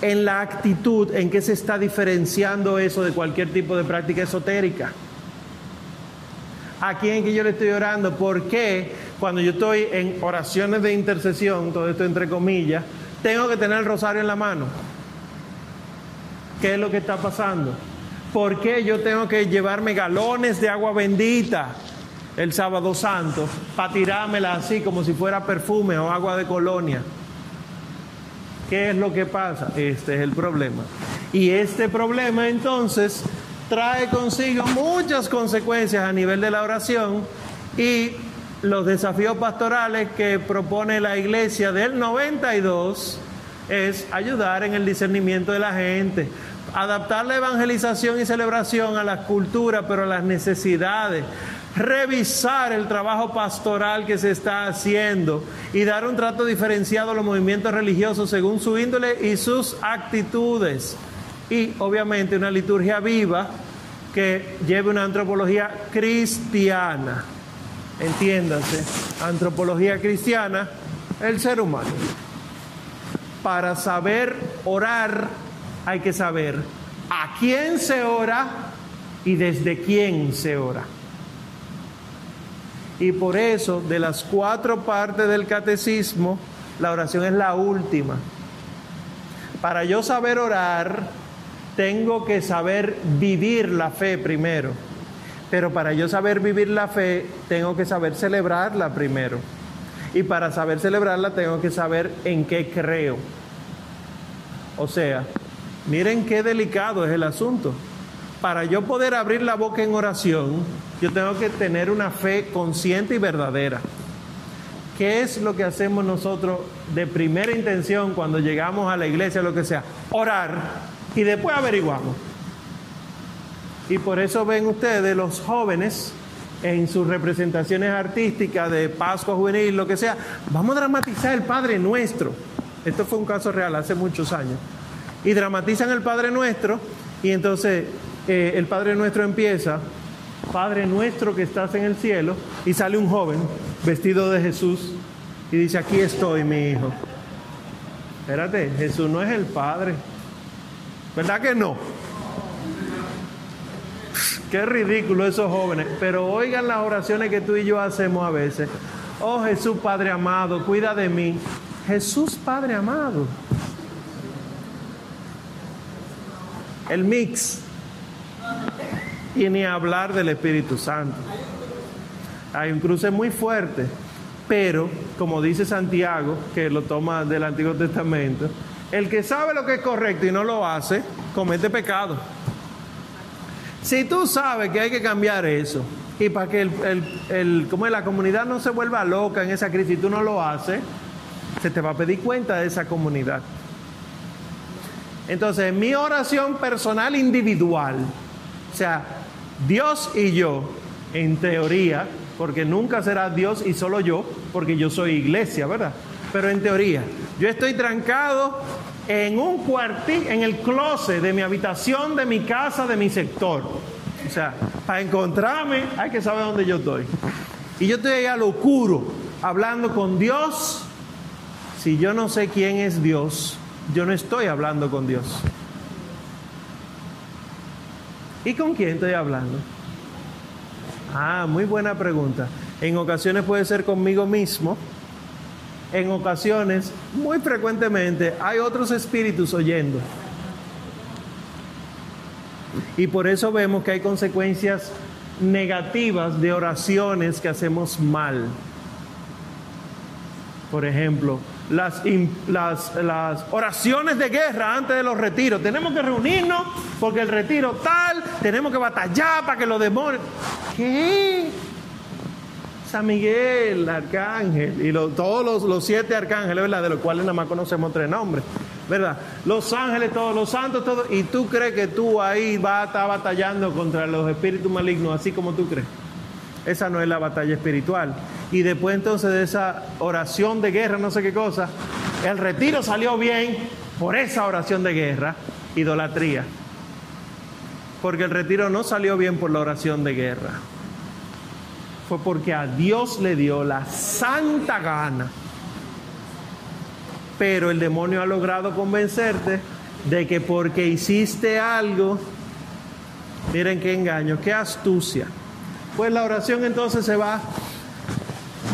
en la actitud, ¿en qué se está diferenciando eso de cualquier tipo de práctica esotérica? ¿A quién que yo le estoy orando? ¿Por qué cuando yo estoy en oraciones de intercesión, todo esto entre comillas, tengo que tener el rosario en la mano? ¿Qué es lo que está pasando? ¿Por qué yo tengo que llevarme galones de agua bendita el sábado santo para tirármela así como si fuera perfume o agua de colonia? ¿Qué es lo que pasa? Este es el problema. Y este problema entonces trae consigo muchas consecuencias a nivel de la oración y los desafíos pastorales que propone la iglesia del 92 es ayudar en el discernimiento de la gente, adaptar la evangelización y celebración a las culturas, pero a las necesidades, revisar el trabajo pastoral que se está haciendo y dar un trato diferenciado a los movimientos religiosos según su índole y sus actitudes. Y obviamente una liturgia viva que lleve una antropología cristiana. Entiéndase, antropología cristiana, el ser humano. Para saber orar hay que saber a quién se ora y desde quién se ora. Y por eso, de las cuatro partes del catecismo, la oración es la última. Para yo saber orar, tengo que saber vivir la fe primero. Pero para yo saber vivir la fe, tengo que saber celebrarla primero. Y para saber celebrarla, tengo que saber en qué creo. O sea, miren qué delicado es el asunto. Para yo poder abrir la boca en oración, yo tengo que tener una fe consciente y verdadera. ¿Qué es lo que hacemos nosotros de primera intención cuando llegamos a la iglesia, lo que sea? Orar y después averiguamos. Y por eso ven ustedes los jóvenes en sus representaciones artísticas de Pascua Juvenil, lo que sea, vamos a dramatizar el Padre Nuestro. Esto fue un caso real hace muchos años. Y dramatizan el Padre Nuestro y entonces eh, el Padre Nuestro empieza Padre nuestro que estás en el cielo, y sale un joven vestido de Jesús y dice, aquí estoy, mi hijo. Espérate, Jesús no es el Padre. ¿Verdad que no? Qué ridículo esos jóvenes. Pero oigan las oraciones que tú y yo hacemos a veces. Oh Jesús Padre amado, cuida de mí. Jesús Padre amado. El mix. Y ni hablar del Espíritu Santo. Hay un cruce muy fuerte. Pero, como dice Santiago, que lo toma del Antiguo Testamento, el que sabe lo que es correcto y no lo hace, comete pecado. Si tú sabes que hay que cambiar eso, y para que el, como la comunidad no se vuelva loca en esa crisis, y tú no lo haces, se te va a pedir cuenta de esa comunidad. Entonces, mi oración personal individual, o sea, Dios y yo, en teoría, porque nunca será Dios y solo yo, porque yo soy iglesia, ¿verdad? Pero en teoría, yo estoy trancado en un cuartito, en el closet de mi habitación, de mi casa, de mi sector. O sea, para encontrarme hay que saber dónde yo estoy. Y yo estoy ahí a lo oscuro, hablando con Dios. Si yo no sé quién es Dios, yo no estoy hablando con Dios. ¿Y con quién estoy hablando? Ah, muy buena pregunta. En ocasiones puede ser conmigo mismo. En ocasiones, muy frecuentemente, hay otros espíritus oyendo. Y por eso vemos que hay consecuencias negativas de oraciones que hacemos mal. Por ejemplo, las, oraciones de guerra antes de los retiros. Tenemos que reunirnos porque el retiro tal, tenemos que batallar para que los demonios... ¿Qué? San Miguel, Arcángel, y todos los, siete arcángeles, ¿verdad? De los cuales nada más conocemos tres nombres, ¿verdad? Los ángeles, todos los santos, todos, y tú crees que tú ahí vas a estar batallando contra los espíritus malignos, así como tú crees. Esa no es la batalla espiritual. Y después entonces de esa oración de guerra, no sé qué cosa, el retiro salió bien por esa oración de guerra, idolatría. Porque el retiro no salió bien por la oración de guerra fue porque a Dios le dio la santa gana. Pero el demonio ha logrado convencerte de que porque hiciste algo, miren qué engaño, qué astucia. Pues la oración entonces se va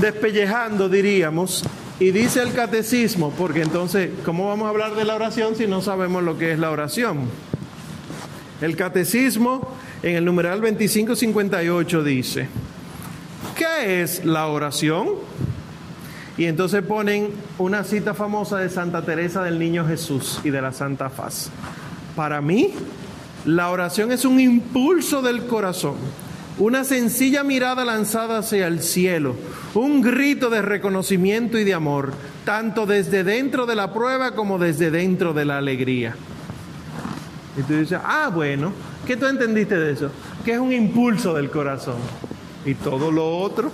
despellejando, diríamos, y dice el catecismo, porque entonces, ¿cómo vamos a hablar de la oración si no sabemos lo que es la oración? El catecismo en el numeral 2558 dice, ¿qué es la oración? Y entonces ponen una cita famosa de Santa Teresa del Niño Jesús y de la Santa Faz. Para mí, la oración es un impulso del corazón, una sencilla mirada lanzada hacia el cielo, un grito de reconocimiento y de amor, tanto desde dentro de la prueba como desde dentro de la alegría. Y tú dices, ah, bueno, ¿qué tú entendiste de eso? Que es un impulso del corazón y todo lo otro.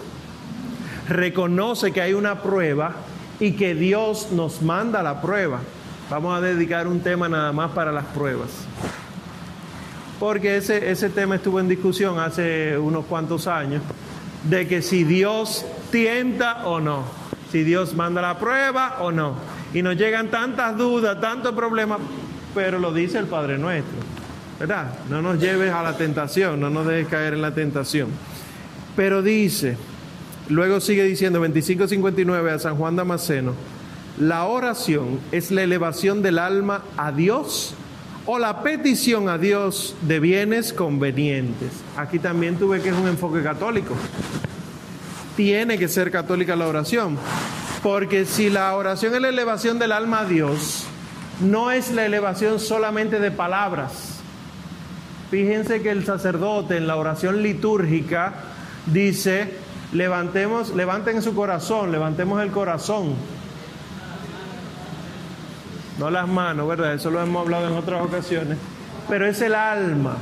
Reconoce que hay una prueba y que Dios nos manda la prueba. Vamos a dedicar un tema nada más para las pruebas. Porque ese, ese tema estuvo en discusión hace unos cuantos años, de que si Dios tienta o no, si Dios manda la prueba o no. Y nos llegan tantas dudas, tantos problemas, pero lo dice el Padre nuestro, ¿verdad? No nos lleves a la tentación, no nos dejes caer en la tentación. Pero dice, luego sigue diciendo 2559 a San Juan Damasceno, la oración es la elevación del alma a Dios o la petición a Dios de bienes convenientes. Aquí también tuve que es un enfoque católico. Tiene que ser católica la oración, porque si la oración es la elevación del alma a Dios, no es la elevación solamente de palabras. Fíjense que el sacerdote en la oración litúrgica dice, levantemos, levanten su corazón, levantemos el corazón. No las manos, ¿verdad? Eso lo hemos hablado en otras ocasiones. Pero es el alma,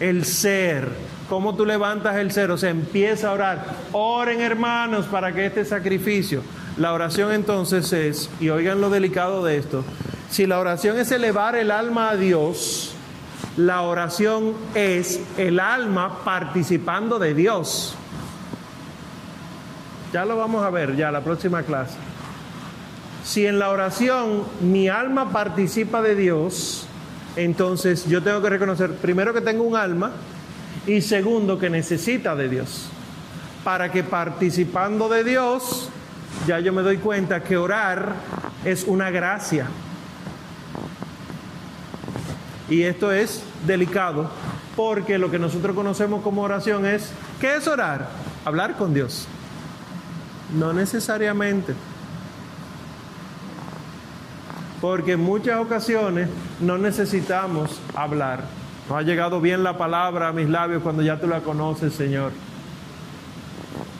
el ser. ¿Cómo tú levantas el ser? O sea, empieza a orar. Oren hermanos para que este sacrificio. La oración entonces es, y oigan lo delicado de esto, si la oración es elevar el alma a Dios, la oración es el alma participando de Dios. Ya lo vamos a ver ya la próxima clase. Si en la oración mi alma participa de Dios, entonces yo tengo que reconocer primero que tengo un alma Y segundo, que necesita de Dios. Para que participando de Dios, ya yo me doy cuenta que orar es una gracia. Y esto es delicado porque lo que nosotros conocemos como oración es, ¿qué es orar? Hablar con Dios. No necesariamente. Porque en muchas ocasiones no necesitamos hablar. No ha llegado bien la palabra a mis labios cuando ya tú la conoces, Señor.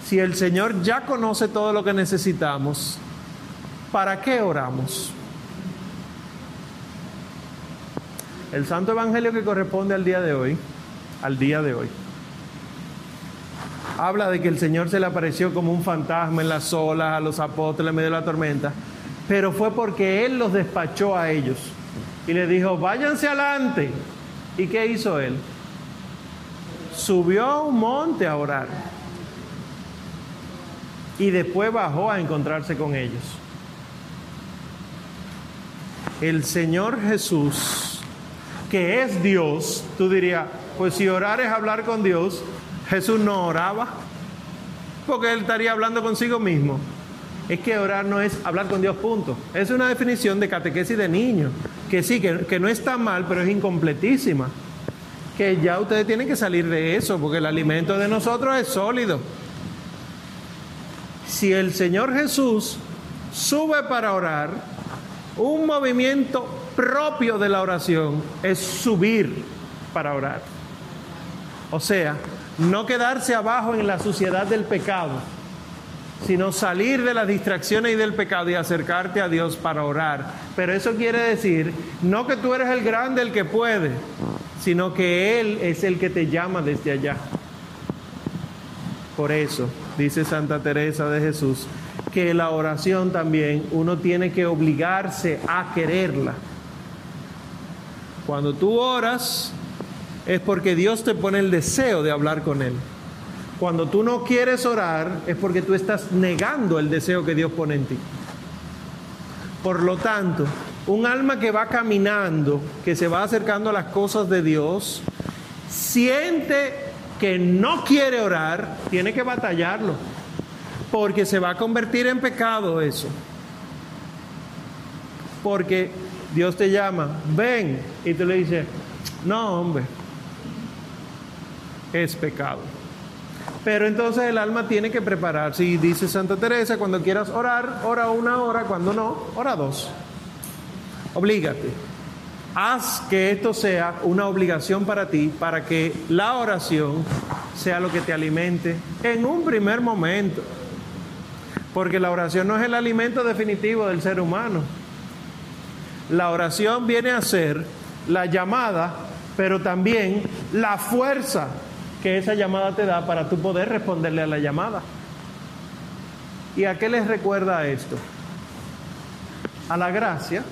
Si el Señor ya conoce todo lo que necesitamos, ¿para qué oramos? El Santo Evangelio que corresponde al día de hoy, al día de hoy, habla de que el Señor se le apareció como un fantasma en las olas a los apóstoles en medio de la tormenta, pero fue porque Él los despachó a ellos y les dijo, váyanse adelante. ¿Y qué hizo Él? Subió a un monte a orar y después bajó a encontrarse con ellos. El Señor Jesús, que es Dios, tú dirías, pues si orar es hablar con Dios, Jesús no oraba, porque él estaría hablando consigo mismo. Es que orar no es hablar con Dios, punto. Es una definición de catequesis de niño, que sí, que, que no está mal, pero es incompletísima. Que ya ustedes tienen que salir de eso, porque el alimento de nosotros es sólido. Si el Señor Jesús sube para orar, un movimiento propio de la oración es subir para orar. O sea, no quedarse abajo en la suciedad del pecado, sino salir de las distracciones y del pecado y acercarte a Dios para orar. Pero eso quiere decir, no que tú eres el grande, el que puede, sino que Él es el que te llama desde allá. Por eso, dice Santa Teresa de Jesús, que la oración también uno tiene que obligarse a quererla. Cuando tú oras es porque Dios te pone el deseo de hablar con Él. Cuando tú no quieres orar es porque tú estás negando el deseo que Dios pone en ti. Por lo tanto, un alma que va caminando, que se va acercando a las cosas de Dios, siente que no quiere orar, tiene que batallarlo, porque se va a convertir en pecado eso. Porque Dios te llama, ven, y tú le dices, no, hombre, es pecado. Pero entonces el alma tiene que prepararse y dice Santa Teresa, cuando quieras orar, ora una hora, cuando no, ora dos. Oblígate. Haz que esto sea una obligación para ti, para que la oración sea lo que te alimente en un primer momento. Porque la oración no es el alimento definitivo del ser humano. La oración viene a ser la llamada, pero también la fuerza que esa llamada te da para tú poder responderle a la llamada. ¿Y a qué les recuerda esto? A la gracia.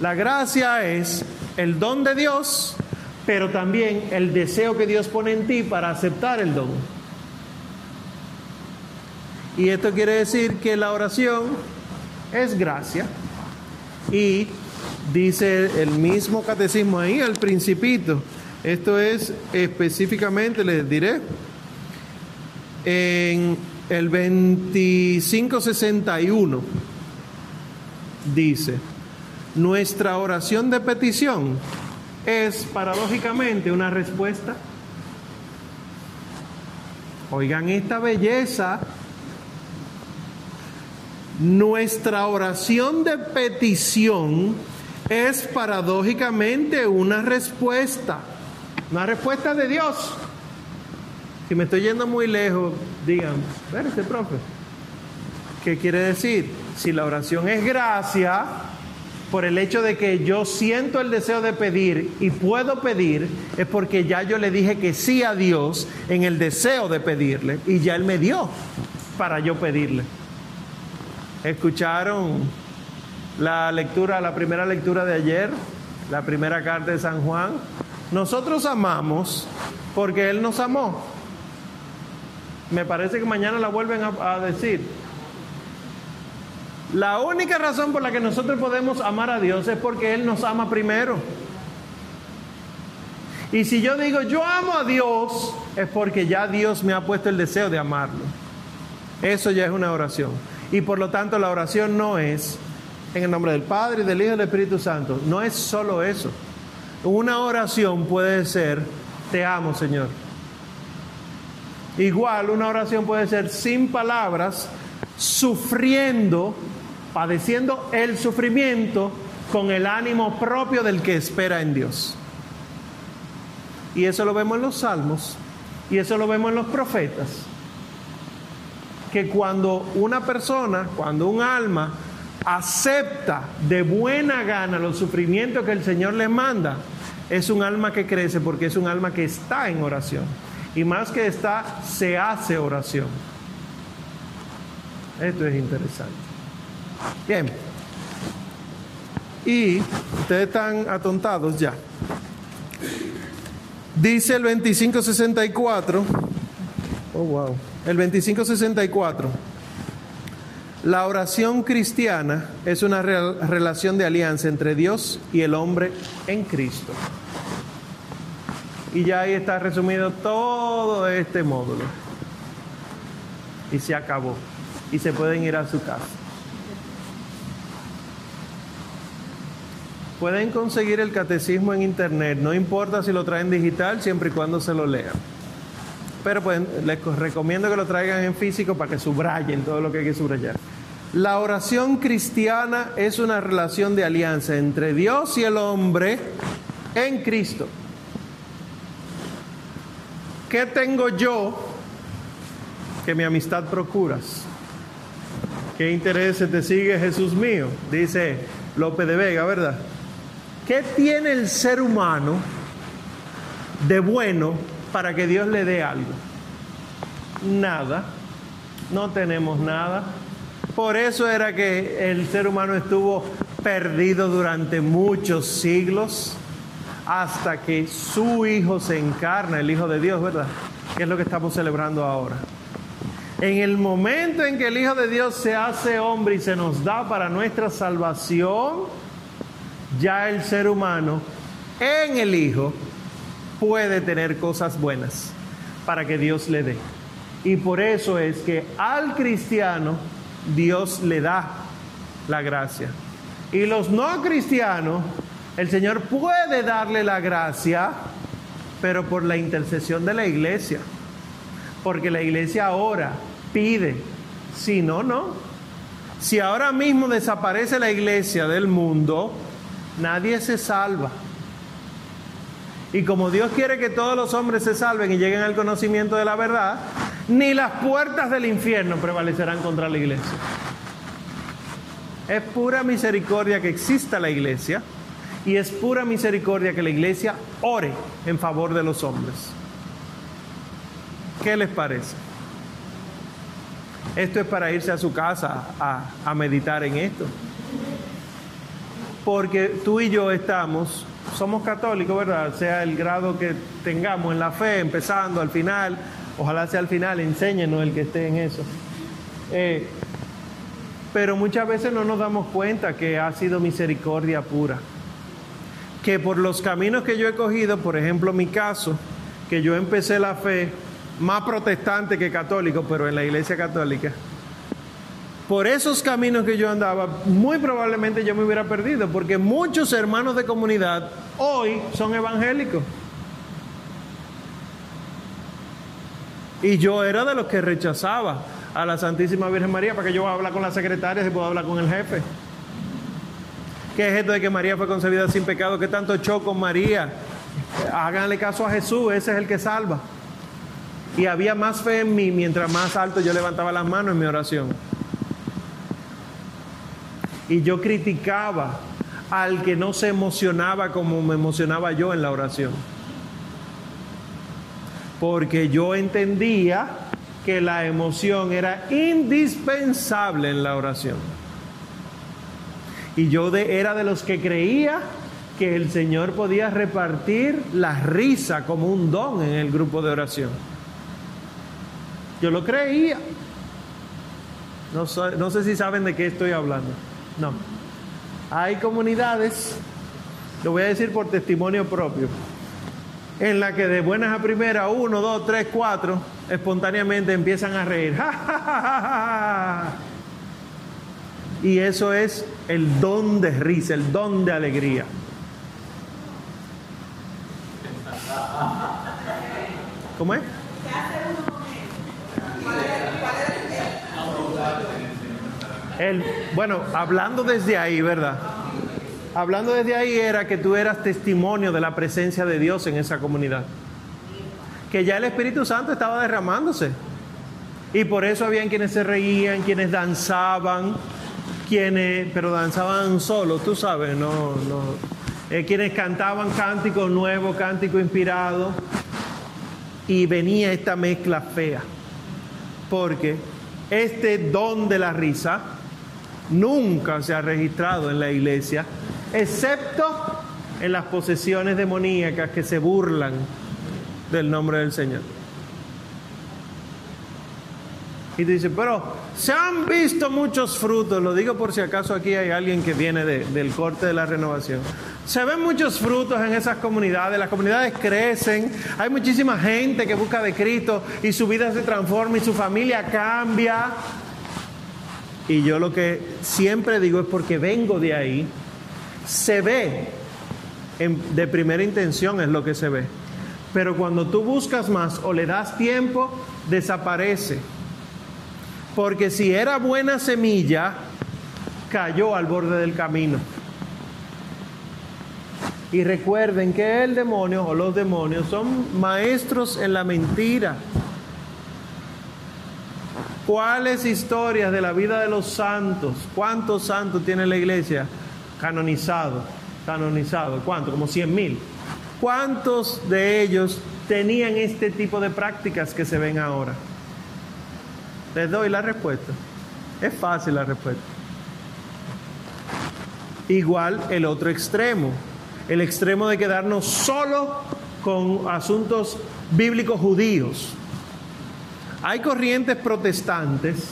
La gracia es el don de Dios, pero también el deseo que Dios pone en ti para aceptar el don. Y esto quiere decir que la oración es gracia. Y dice el mismo catecismo ahí, al principito, esto es específicamente, les diré, en el 2561 dice, nuestra oración de petición es paradójicamente una respuesta. Oigan esta belleza. Nuestra oración de petición es paradójicamente una respuesta. Una respuesta de Dios. Si me estoy yendo muy lejos, digan, espérate, profe. ¿Qué quiere decir? Si la oración es gracia, por el hecho de que yo siento el deseo de pedir y puedo pedir, es porque ya yo le dije que sí a Dios en el deseo de pedirle y ya Él me dio para yo pedirle. ¿Escucharon la lectura, la primera lectura de ayer, la primera carta de San Juan? Nosotros amamos porque Él nos amó. Me parece que mañana la vuelven a, decir. La única razón por la que nosotros podemos amar a Dios es porque Él nos ama primero. Y si yo digo yo amo a Dios, es porque ya Dios me ha puesto el deseo de amarlo. Eso ya es una oración. Y por lo tanto la oración no es en el nombre del Padre, del Hijo y del Espíritu Santo. No es solo eso. Una oración puede ser, te amo Señor. Igual una oración puede ser sin palabras, sufriendo, padeciendo el sufrimiento con el ánimo propio del que espera en Dios. Y eso lo vemos en los salmos y eso lo vemos en los profetas. Que cuando una persona, cuando un alma acepta de buena gana los sufrimientos que el Señor le manda, es un alma que crece porque es un alma que está en oración. Y más que está, se hace oración. Esto es interesante. Bien. Y ustedes están atontados ya. Dice el 2564. Oh, wow. El 2564. La oración cristiana es una relación de alianza entre Dios y el hombre en Cristo. Y ya ahí está resumido todo este módulo. Y se acabó. Y se pueden ir a su casa. Pueden conseguir el catecismo en internet, no importa si lo traen digital, siempre y cuando se lo lean. Pero pues, les recomiendo que lo traigan en físico para que subrayen todo lo que hay que subrayar. La oración cristiana es una relación de alianza entre Dios y el hombre en Cristo. ¿Qué tengo yo que mi amistad procuras? ¿Qué intereses te sigue Jesús mío? Dice López de Vega, ¿verdad? ¿Qué tiene el ser humano de bueno para que Dios le dé algo? Nada. No tenemos nada. Por eso era que el ser humano estuvo perdido durante muchos siglos hasta que su Hijo se encarna, el Hijo de Dios, ¿verdad? Que es lo que estamos celebrando ahora. En el momento en que el Hijo de Dios se hace hombre y se nos da para nuestra salvación, ya el ser humano en el Hijo puede tener cosas buenas para que Dios le dé. Y por eso es que al cristiano Dios le da la gracia. Y los no cristianos, el Señor puede darle la gracia, pero por la intercesión de la iglesia. Porque la iglesia ahora pide, si no, no. Si ahora mismo desaparece la iglesia del mundo, nadie se salva. Y como Dios quiere que todos los hombres se salven y lleguen al conocimiento de la verdad, ni las puertas del infierno prevalecerán contra la iglesia. Es pura misericordia que exista la iglesia y es pura misericordia que la iglesia ore en favor de los hombres. ¿Qué les parece? Esto es para irse a su casa a, meditar en esto. Porque tú y yo estamos, somos católicos, ¿verdad? Sea el grado que tengamos en la fe, empezando al final, Ojalá sea al final, enséñenos el que esté en eso. Eh, pero muchas veces no nos damos cuenta que ha sido misericordia pura. Que por los caminos que yo he cogido, por ejemplo mi caso, que yo empecé la fe más protestante que católico, pero en la iglesia católica, por esos caminos que yo andaba, muy probablemente yo me hubiera perdido, porque muchos hermanos de comunidad hoy son evangélicos. Y yo era de los que rechazaba a la Santísima Virgen María para que yo hablar con la secretaria y puedo hablar con el jefe. ¿Qué es esto de que María fue concebida sin pecado? ¿Qué tanto choco con María? Háganle caso a Jesús, ese es el que salva. Y había más fe en mí mientras más alto yo levantaba las manos en mi oración. Y yo criticaba al que no se emocionaba como me emocionaba yo en la oración porque yo entendía que la emoción era indispensable en la oración. Y yo era de los que creía que el Señor podía repartir la risa como un don en el grupo de oración. Yo lo creía. No, no sé si saben de qué estoy hablando. No. Hay comunidades, lo voy a decir por testimonio propio en la que de buenas a primeras, uno, dos, tres, cuatro, espontáneamente empiezan a reír. y eso es el don de risa, el don de alegría. ¿Cómo es? El, bueno, hablando desde ahí, ¿verdad? Hablando desde ahí era que tú eras testimonio de la presencia de Dios en esa comunidad. Que ya el Espíritu Santo estaba derramándose. Y por eso habían quienes se reían, quienes danzaban, pero danzaban solo, tú sabes, no, no. Eh, quienes cantaban cánticos nuevos, cánticos inspirados. Y venía esta mezcla fea. Porque este don de la risa nunca se ha registrado en la iglesia excepto en las posesiones demoníacas que se burlan del nombre del Señor. Y dice, pero se han visto muchos frutos, lo digo por si acaso aquí hay alguien que viene del corte de la renovación. Se ven muchos frutos en esas comunidades, las comunidades crecen, hay muchísima gente que busca de Cristo y su vida se transforma y su familia cambia. Y yo lo que siempre digo es porque vengo de ahí, se ve, de primera intención es lo que se ve. Pero cuando tú buscas más o le das tiempo, desaparece. Porque si era buena semilla, cayó al borde del camino. Y recuerden que el demonio o los demonios son maestros en la mentira. ¿Cuáles historias de la vida de los santos? ¿Cuántos santos tiene la iglesia? canonizado, canonizado, ¿cuánto? Como 100 mil. ¿Cuántos de ellos tenían este tipo de prácticas que se ven ahora? Les doy la respuesta. Es fácil la respuesta. Igual el otro extremo, el extremo de quedarnos solo con asuntos bíblicos judíos. Hay corrientes protestantes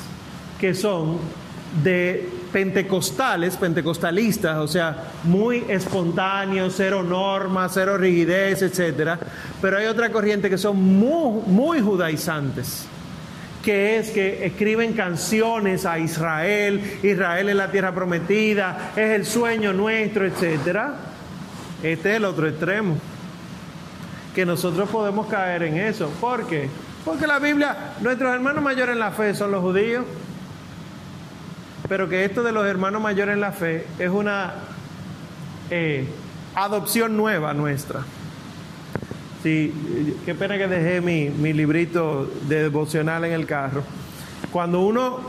que son de pentecostales, pentecostalistas, o sea, muy espontáneos, cero normas, cero rigidez, etcétera. Pero hay otra corriente que son muy, muy judaizantes, que es que escriben canciones a Israel, Israel es la tierra prometida, es el sueño nuestro, etcétera. Este es el otro extremo, que nosotros podemos caer en eso. ¿Por qué? Porque la Biblia, nuestros hermanos mayores en la fe son los judíos pero que esto de los hermanos mayores en la fe es una eh, adopción nueva nuestra. Sí, qué pena que dejé mi, mi librito de devocional en el carro. Cuando uno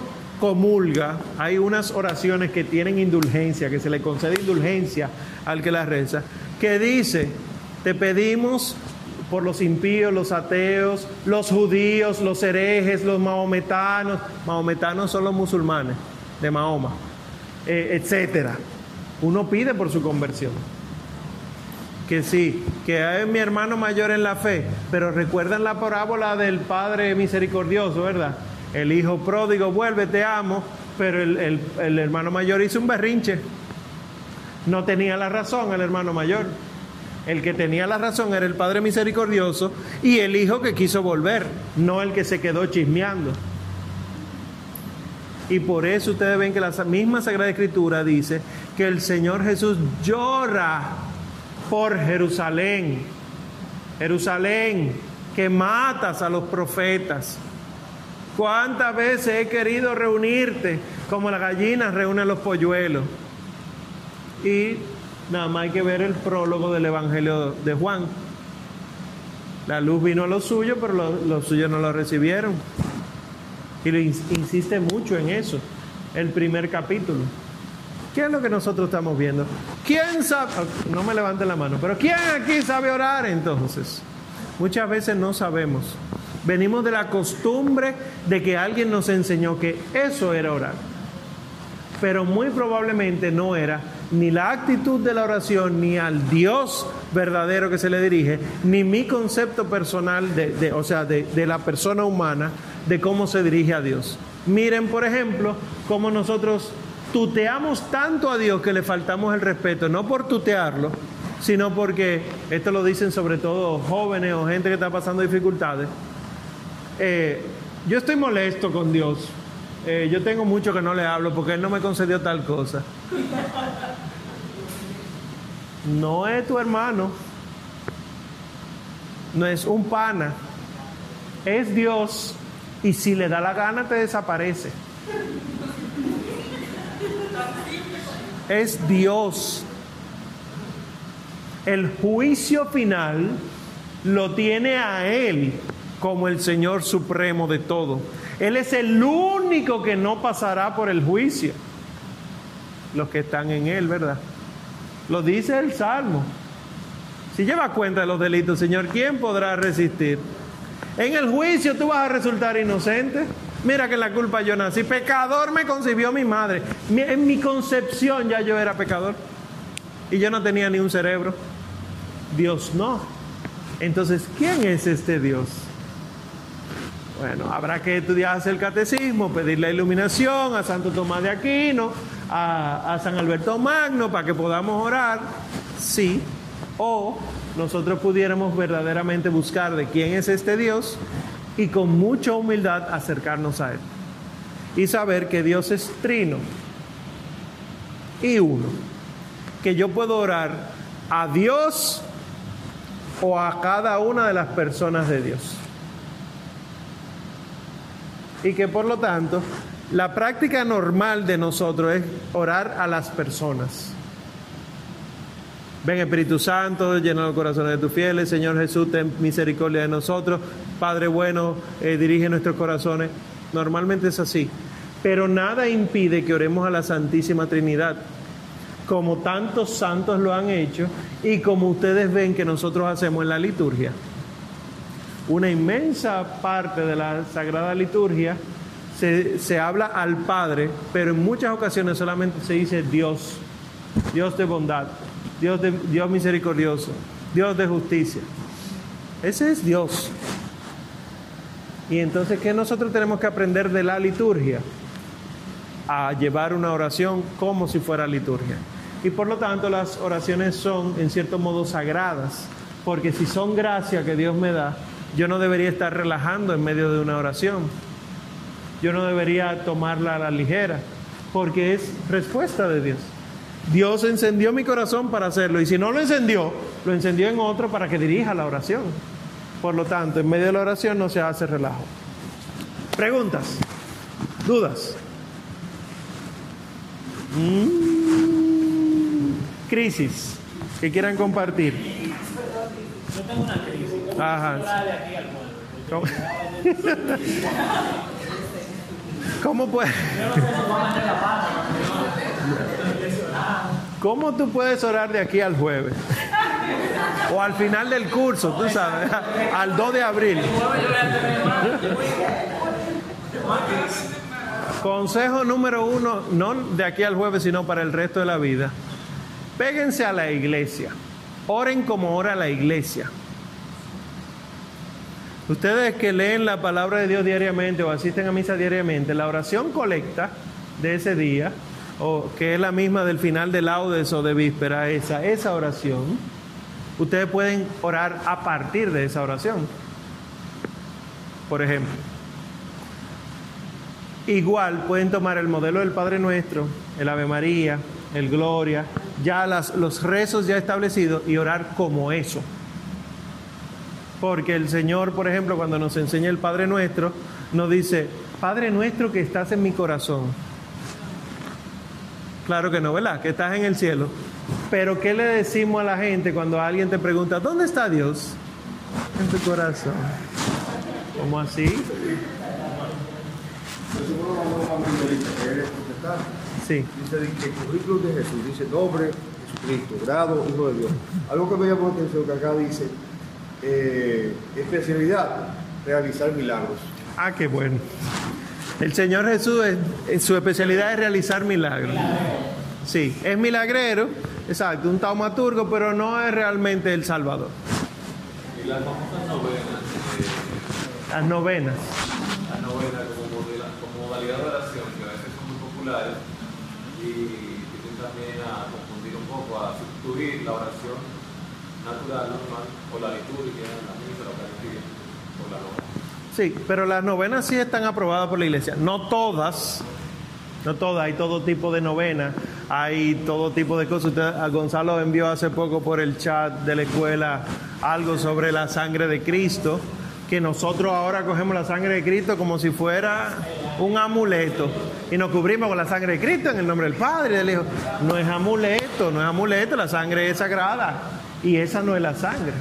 comulga, hay unas oraciones que tienen indulgencia, que se le concede indulgencia al que las reza, que dice, te pedimos por los impíos, los ateos, los judíos, los herejes, los mahometanos, mahometanos son los musulmanes, de Mahoma, eh, etcétera. Uno pide por su conversión. Que sí, que es mi hermano mayor en la fe, pero recuerdan la parábola del Padre misericordioso, ¿verdad? El hijo pródigo vuelve, te amo, pero el, el hermano mayor hizo un berrinche. No tenía la razón el hermano mayor. El que tenía la razón era el Padre misericordioso y el hijo que quiso volver, no el que se quedó chismeando. Y por eso ustedes ven que la misma Sagrada Escritura dice que el Señor Jesús llora por Jerusalén. Jerusalén, que matas a los profetas. ¿Cuántas veces he querido reunirte como la gallina reúne a los polluelos? Y nada más hay que ver el prólogo del Evangelio de Juan. La luz vino a los suyos, pero los, suyos no lo recibieron. Y insiste mucho en eso, el primer capítulo. ¿Qué es lo que nosotros estamos viendo? ¿Quién sabe? No me levanten la mano, pero ¿quién aquí sabe orar entonces? Muchas veces no sabemos. Venimos de la costumbre de que alguien nos enseñó que eso era orar. Pero muy probablemente no era ni la actitud de la oración, ni al Dios verdadero que se le dirige, ni mi concepto personal, de, o sea, de, de la persona humana, de cómo se dirige a Dios. Miren, por ejemplo, cómo nosotros tuteamos tanto a Dios que le faltamos el respeto, no por tutearlo, sino porque esto lo dicen sobre todo jóvenes o gente que está pasando dificultades. Eh, yo estoy molesto con Dios. Eh, yo tengo mucho que no le hablo porque Él no me concedió tal cosa. No es tu hermano, no es un pana, es Dios y si le da la gana te desaparece. Es Dios. El juicio final lo tiene a Él como el Señor supremo de todo. Él es el único que no pasará por el juicio. Los que están en Él, ¿verdad? Lo dice el Salmo. Si lleva cuenta de los delitos, Señor, ¿quién podrá resistir? En el juicio tú vas a resultar inocente. Mira que la culpa yo nací. Pecador me concibió mi madre. En mi concepción ya yo era pecador. Y yo no tenía ni un cerebro. Dios no. Entonces, ¿quién es este Dios? Bueno, habrá que estudiar el catecismo, pedir la iluminación a Santo Tomás de Aquino, a, a San Alberto Magno, para que podamos orar. Sí. O nosotros pudiéramos verdaderamente buscar de quién es este Dios y con mucha humildad acercarnos a Él. Y saber que Dios es trino y uno. Que yo puedo orar a Dios o a cada una de las personas de Dios. Y que por lo tanto la práctica normal de nosotros es orar a las personas. Ven Espíritu Santo, llena los corazones de tus fieles. Señor Jesús, ten misericordia de nosotros. Padre bueno, eh, dirige nuestros corazones. Normalmente es así. Pero nada impide que oremos a la Santísima Trinidad, como tantos santos lo han hecho y como ustedes ven que nosotros hacemos en la liturgia. Una inmensa parte de la Sagrada Liturgia se, se habla al Padre, pero en muchas ocasiones solamente se dice Dios, Dios de bondad. Dios, de, Dios misericordioso, Dios de justicia. Ese es Dios. Y entonces, ¿qué nosotros tenemos que aprender de la liturgia? A llevar una oración como si fuera liturgia. Y por lo tanto, las oraciones son, en cierto modo, sagradas. Porque si son gracia que Dios me da, yo no debería estar relajando en medio de una oración. Yo no debería tomarla a la ligera, porque es respuesta de Dios. Dios encendió mi corazón para hacerlo y si no lo encendió, lo encendió en otro para que dirija la oración. Por lo tanto, en medio de la oración no se hace relajo. Preguntas, dudas. Mm. Crisis que quieran compartir. Yo tengo una crisis. Ajá. de aquí al pueblo. ¿Cómo, ¿Cómo puede? ¿Cómo tú puedes orar de aquí al jueves? O al final del curso, tú sabes, al 2 de abril. Consejo número uno, no de aquí al jueves, sino para el resto de la vida. Péguense a la iglesia. Oren como ora la iglesia. Ustedes que leen la palabra de Dios diariamente o asisten a misa diariamente, la oración colecta de ese día o que es la misma del final de laudes o de víspera, esa, esa oración, ustedes pueden orar a partir de esa oración. Por ejemplo, igual pueden tomar el modelo del Padre Nuestro, el Ave María, el Gloria, ya las, los rezos ya establecidos y orar como eso. Porque el Señor, por ejemplo, cuando nos enseña el Padre Nuestro, nos dice, Padre Nuestro que estás en mi corazón Claro que no, ¿verdad? Que estás en el cielo. Pero ¿qué le decimos a la gente cuando alguien te pregunta, ¿dónde está Dios? En tu corazón. ¿Cómo así? Sí. Dice que el currículum de Jesús dice nombre, Jesucristo, grado, Hijo de Dios. Algo que me llamó la atención que acá dice eh, especialidad, realizar milagros. Ah, qué bueno. El Señor Jesús, es, su especialidad es realizar milagros. Sí, es milagrero, exacto, un taumaturgo, pero no es realmente el Salvador. Y las famosas novenas. Eh, las novenas. Las novenas como, como modalidad de oración, que a veces son muy populares y tienden también a confundir un poco, a sustituir la oración natural, normal, o la liturgia, la misa, la Eucaristía, o la novena. Sí, pero las novenas sí están aprobadas por la iglesia. No todas, no todas, hay todo tipo de novenas, hay todo tipo de cosas. Usted, a Gonzalo envió hace poco por el chat de la escuela algo sobre la sangre de Cristo, que nosotros ahora cogemos la sangre de Cristo como si fuera un amuleto y nos cubrimos con la sangre de Cristo en el nombre del Padre y del Hijo. No es amuleto, no es amuleto, la sangre es sagrada y esa no es la sangre.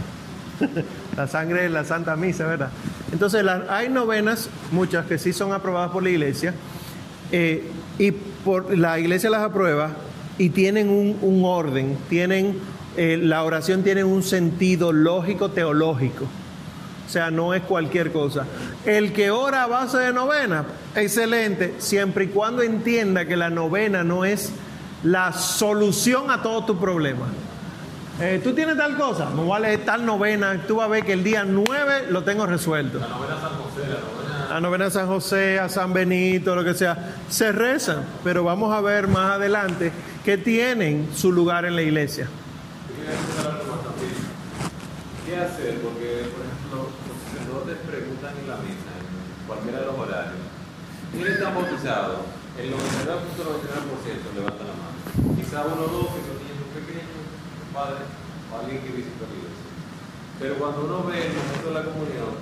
la sangre es la Santa Misa, ¿verdad? Entonces hay novenas, muchas que sí son aprobadas por la iglesia, eh, y por, la iglesia las aprueba y tienen un, un orden, tienen, eh, la oración tiene un sentido lógico, teológico. O sea, no es cualquier cosa. El que ora a base de novena, excelente, siempre y cuando entienda que la novena no es la solución a todo tu problema. Eh, tú tienes tal cosa, me voy a leer tal novena, tú vas a ver que el día 9 lo tengo resuelto. La novena San José, la novena La novena San José, a San Benito, lo que sea, se rezan, pero vamos a ver más adelante que tienen su lugar en la iglesia. ¿Qué hacer? Porque, por ejemplo, los sacerdotes preguntan en la misa, en cualquiera de los horarios, ¿quién está bautizado? El 99.99% levanta la mano. Quizá uno o dos que son niños pequeños, padre o alguien que visita la iglesia. Pero cuando uno ve el momento de la comunión,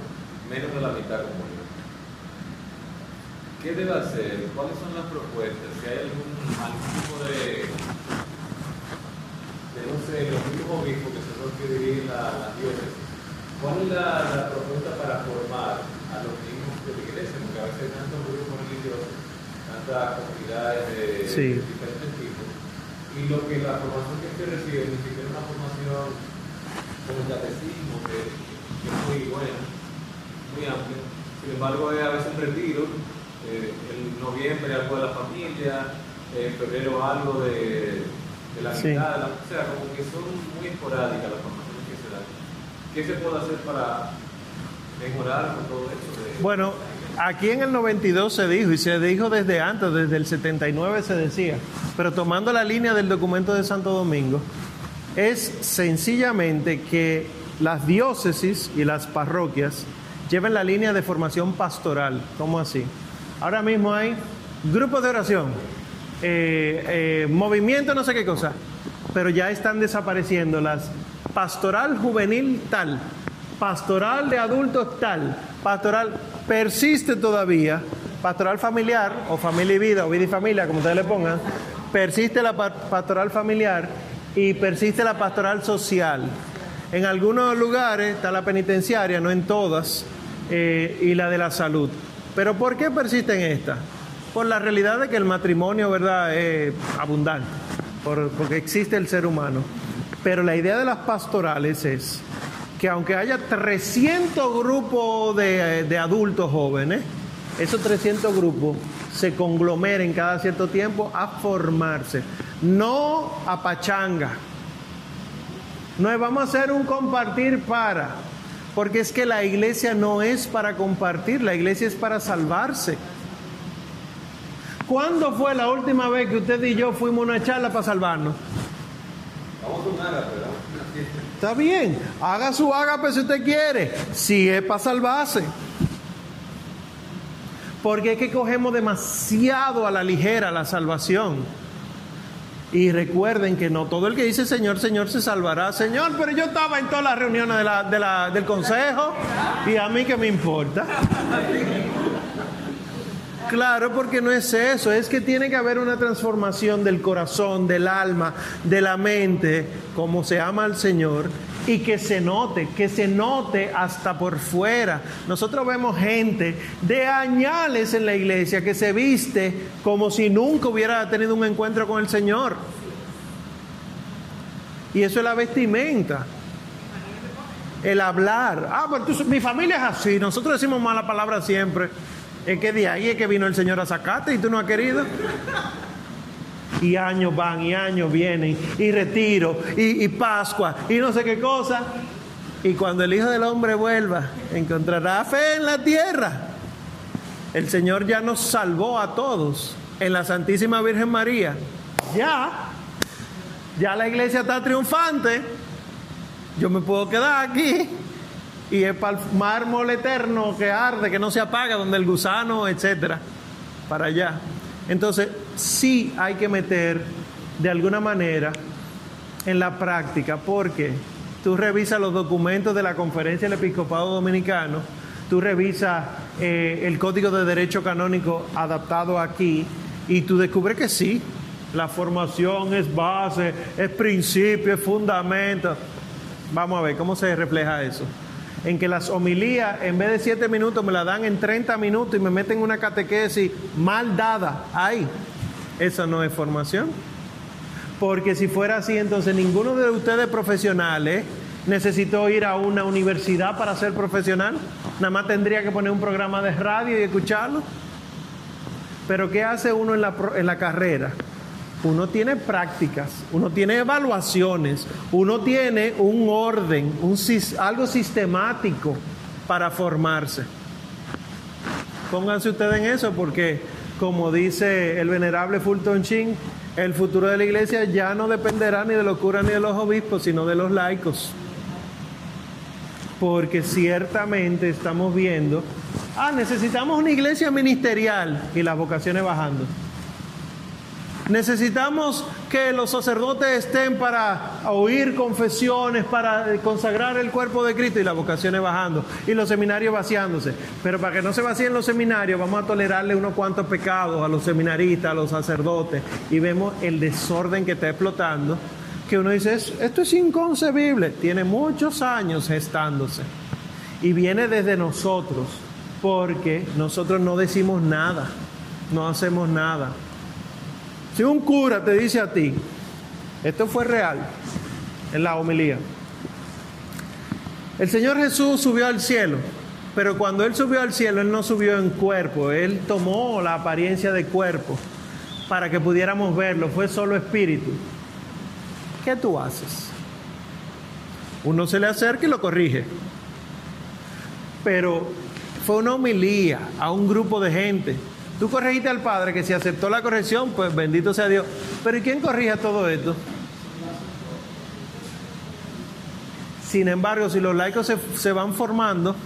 menos de la mitad comunión. ¿Qué debe hacer? ¿Cuáles son las propuestas? Si hay algún, algún tipo de, de, no sé, los mismos obispos que son los que dirigen la, la diócesis, ¿cuál es la, la propuesta para formar a los niños de la iglesia? Porque a veces tantos grupos religiosos, tantas comunidades de, Sí. de diferentes tipos, y lo que la formación que se recibe ni siquiera es una formación como el catecismo, que, que es muy buena, muy amplia. Sin embargo, hay a veces un retiro, eh, en noviembre algo de la familia, en febrero algo de, de la Sí. mitad, de la- o sea, como que son muy esporádicas las formaciones que se dan. ¿Qué se puede hacer para mejorar con todo eso? de- Bueno, aquí en el 92 se dijo, y se dijo desde antes, desde el 79 se decía, pero tomando la línea del documento de Santo Domingo, es sencillamente que las diócesis y las parroquias lleven la línea de formación pastoral, ¿cómo así? Ahora mismo hay grupos de oración, eh, eh, movimiento no sé qué cosa, pero ya están desapareciendo las pastoral juvenil tal, pastoral de adultos tal, pastoral persiste todavía, pastoral familiar o familia y vida o vida y familia, como ustedes le pongan, persiste la pa- pastoral familiar y persiste la pastoral social. En algunos lugares está la penitenciaria, no en todas, eh, y la de la salud. Pero ¿por qué persisten estas? Por la realidad de que el matrimonio, ¿verdad?, es abundante, por- porque existe el ser humano. Pero la idea de las pastorales es que aunque haya 300 grupos de, de adultos jóvenes, esos 300 grupos se conglomeren cada cierto tiempo a formarse, no a pachanga. No vamos a hacer un compartir para, porque es que la iglesia no es para compartir, la iglesia es para salvarse. ¿Cuándo fue la última vez que usted y yo fuimos a una charla para salvarnos? Vamos a un ¿verdad? Está bien, haga su ágape si usted quiere, si es para salvarse. Porque es que cogemos demasiado a la ligera la salvación. Y recuerden que no todo el que dice Señor, Señor se salvará. Señor, pero yo estaba en todas las reuniones de del consejo y a mí que me importa. Claro, porque no es eso, es que tiene que haber una transformación del corazón, del alma, de la mente, como se ama al Señor, y que se note, que se note hasta por fuera. Nosotros vemos gente de añales en la iglesia que se viste como si nunca hubiera tenido un encuentro con el Señor. Y eso es la vestimenta. El hablar. Ah, pues tú- mi familia es así. Nosotros decimos mala palabra siempre. Es que de ahí es que vino el Señor a sacarte y tú no has querido. Y años van y años vienen. Y retiro y, y Pascua y no sé qué cosa. Y cuando el Hijo del Hombre vuelva, encontrará fe en la tierra. El Señor ya nos salvó a todos en la Santísima Virgen María. Ya. Ya la iglesia está triunfante. Yo me puedo quedar aquí y es para el mármol eterno que arde, que no se apaga, donde el gusano, etcétera, para allá. Entonces, sí hay que meter de alguna manera en la práctica, porque tú revisas los documentos de la Conferencia del Episcopado Dominicano, tú revisas eh, el Código de Derecho Canónico adaptado aquí y tú descubres que sí, la formación es base, es principio, es fundamento. Vamos a ver cómo se refleja eso. En que las homilías, en vez de siete minutos, me la dan en 30 minutos y me meten una catequesis mal dada. Ahí. Eso no es formación. Porque si fuera así, entonces ninguno de ustedes profesionales necesitó ir a una universidad para ser profesional. Nada más tendría que poner un programa de radio y escucharlo. Pero ¿qué hace uno en la, en la carrera? Uno tiene prácticas, uno tiene evaluaciones, uno tiene un orden, algo sistemático para formarse. Pónganse ustedes en eso porque, como dice el venerable Fulton Sheen, el futuro de la iglesia ya no dependerá ni de los curas ni de los obispos, sino de los laicos. Porque ciertamente estamos viendo, ah, necesitamos una iglesia ministerial y las vocaciones bajando. Necesitamos que los sacerdotes estén para oír confesiones, para consagrar el cuerpo de Cristo y las vocaciones bajando y los seminarios vaciándose. Pero para que no se vacíen los seminarios, vamos a tolerarle unos cuantos pecados a los seminaristas, a los sacerdotes y vemos el desorden que está explotando. Que uno dice, esto es inconcebible, tiene muchos años gestándose y viene desde nosotros porque nosotros no decimos nada, no hacemos nada. Si un cura te dice a ti, esto fue real en la homilía, el Señor Jesús subió al cielo, pero cuando Él subió al cielo, Él no subió en cuerpo, Él tomó la apariencia de cuerpo para que pudiéramos verlo, fue solo espíritu. ¿Qué tú haces? Uno se le acerca y lo corrige. Pero fue una homilía a un grupo de gente Tú corregiste al Padre que si aceptó la corrección, pues bendito sea Dios. Pero ¿y quién corrige todo esto? Sin embargo, si los laicos se, se van formando,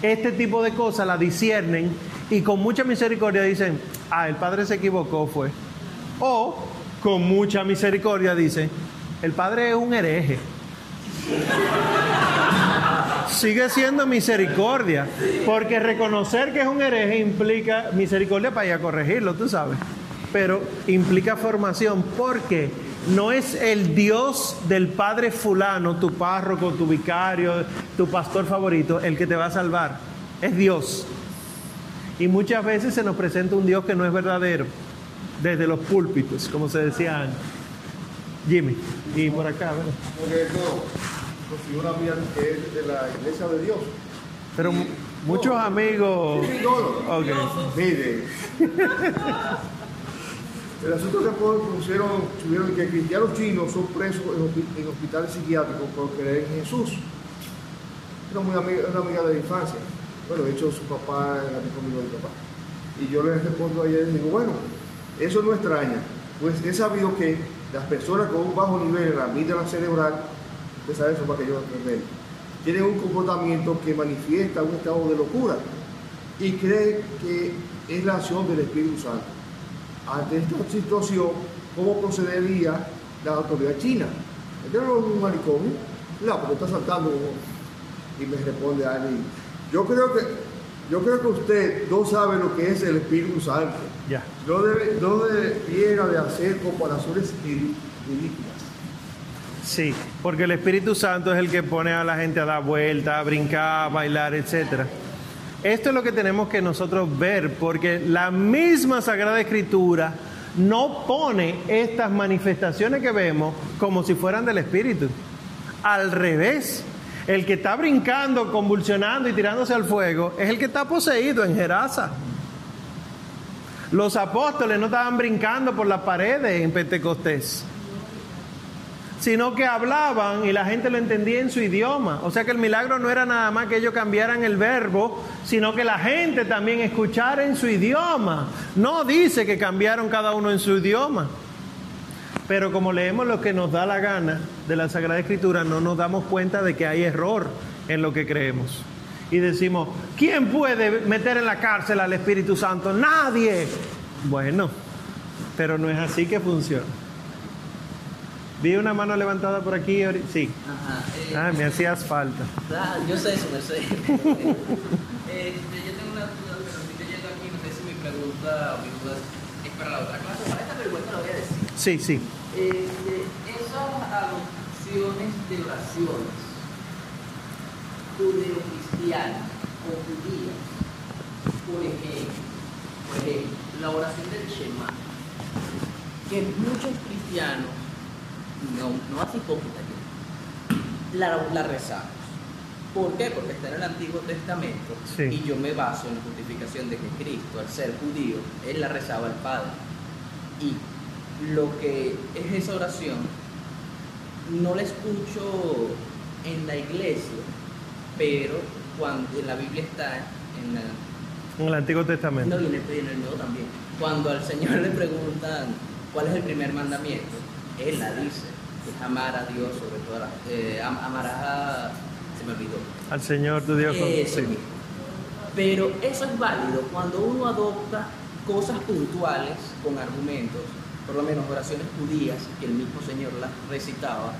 este tipo de cosas la disciernen y con mucha misericordia dicen, ah, el Padre se equivocó, fue. O con mucha misericordia dicen, el Padre es un hereje sigue siendo misericordia, porque reconocer que es un hereje implica misericordia para ir a corregirlo, tú sabes, pero implica formación, porque no es el Dios del Padre fulano, tu párroco, tu vicario, tu pastor favorito, el que te va a salvar, es Dios. Y muchas veces se nos presenta un Dios que no es verdadero, desde los púlpitos, como se decía antes. Jimmy, y por acá, ¿verdad? Figura mía que es de la iglesia de Dios. Pero muchos amigos. Sí, Okay. Mire. El asunto que pusieron, tuvieron que cristianos chinos son presos en, hospitales psiquiátricos por creer en Jesús. Era muy amiga, una amiga de la infancia. Bueno, de hecho su papá era mi amigo de papá. Y yo le respondo a ella y digo, bueno, eso no extraña, pues he sabido que las personas con un bajo nivel en la amígdala cerebral usted sabe eso para que yo tienen un comportamiento que manifiesta un estado de locura y cree que es la acción del Espíritu Santo. Ante esta situación, ¿cómo procedería la autoridad china? En un manicomio, no, porque está saltando y me responde alguien. Yo creo que yo creo que usted no sabe lo que es el Espíritu Santo. Ya. No, debe, no debiera de hacer comparaciones ridículas. Sí, porque el Espíritu Santo es el que pone a la gente a dar vueltas, a brincar, a bailar, etc. Esto es lo que tenemos que nosotros ver, porque la misma Sagrada Escritura no pone estas manifestaciones que vemos como si fueran del Espíritu. Al revés, el que está brincando, convulsionando y tirándose al fuego es el que está poseído en Gerasa. Los apóstoles no estaban brincando por las paredes en Pentecostés sino que hablaban y la gente lo entendía en su idioma. O sea que el milagro no era nada más que ellos cambiaran el verbo, sino que la gente también escuchara en su idioma. No dice que cambiaron cada uno en su idioma. Pero como leemos lo que nos da la gana de la Sagrada Escritura, no nos damos cuenta de que hay error en lo que creemos. Y decimos, ¿quién puede meter en la cárcel al Espíritu Santo? Nadie. Bueno, pero no es así que funciona. Vi una mano levantada por aquí. Sí. Ajá. eh, Ah, me hacías falta. Ah, yo sé eso, Mercedes. este, yo tengo una duda, pero si yo llego aquí, no sé si mi pregunta o mi duda es para la otra clase. Para esta vergüenza lo voy a decir. Sí, sí. Este, esas adopciones de oraciones judeocristianas o judías, por ejemplo, por ejemplo, la oración del Shema, que muchos cristianos, no, no así hipócritas, la, la rezamos. ¿Por qué? Porque está en el Antiguo Testamento Sí. y yo me baso en la justificación de que Cristo, al ser judío, él la rezaba al Padre. Y lo que es esa oración, no la escucho en la iglesia, pero cuando en la Biblia está, en la, En el Antiguo Testamento. no, y en el, y en el Nuevo también. Cuando al Señor le preguntan cuál es el primer mandamiento, Él la dice, es amar a Dios sobre todas las... Eh, am- amarás a... se me olvidó. Al Señor tu Dios. Eso sí. Pero eso es válido cuando uno adopta cosas puntuales con argumentos, por lo menos oraciones judías, que el mismo Señor las recitaba,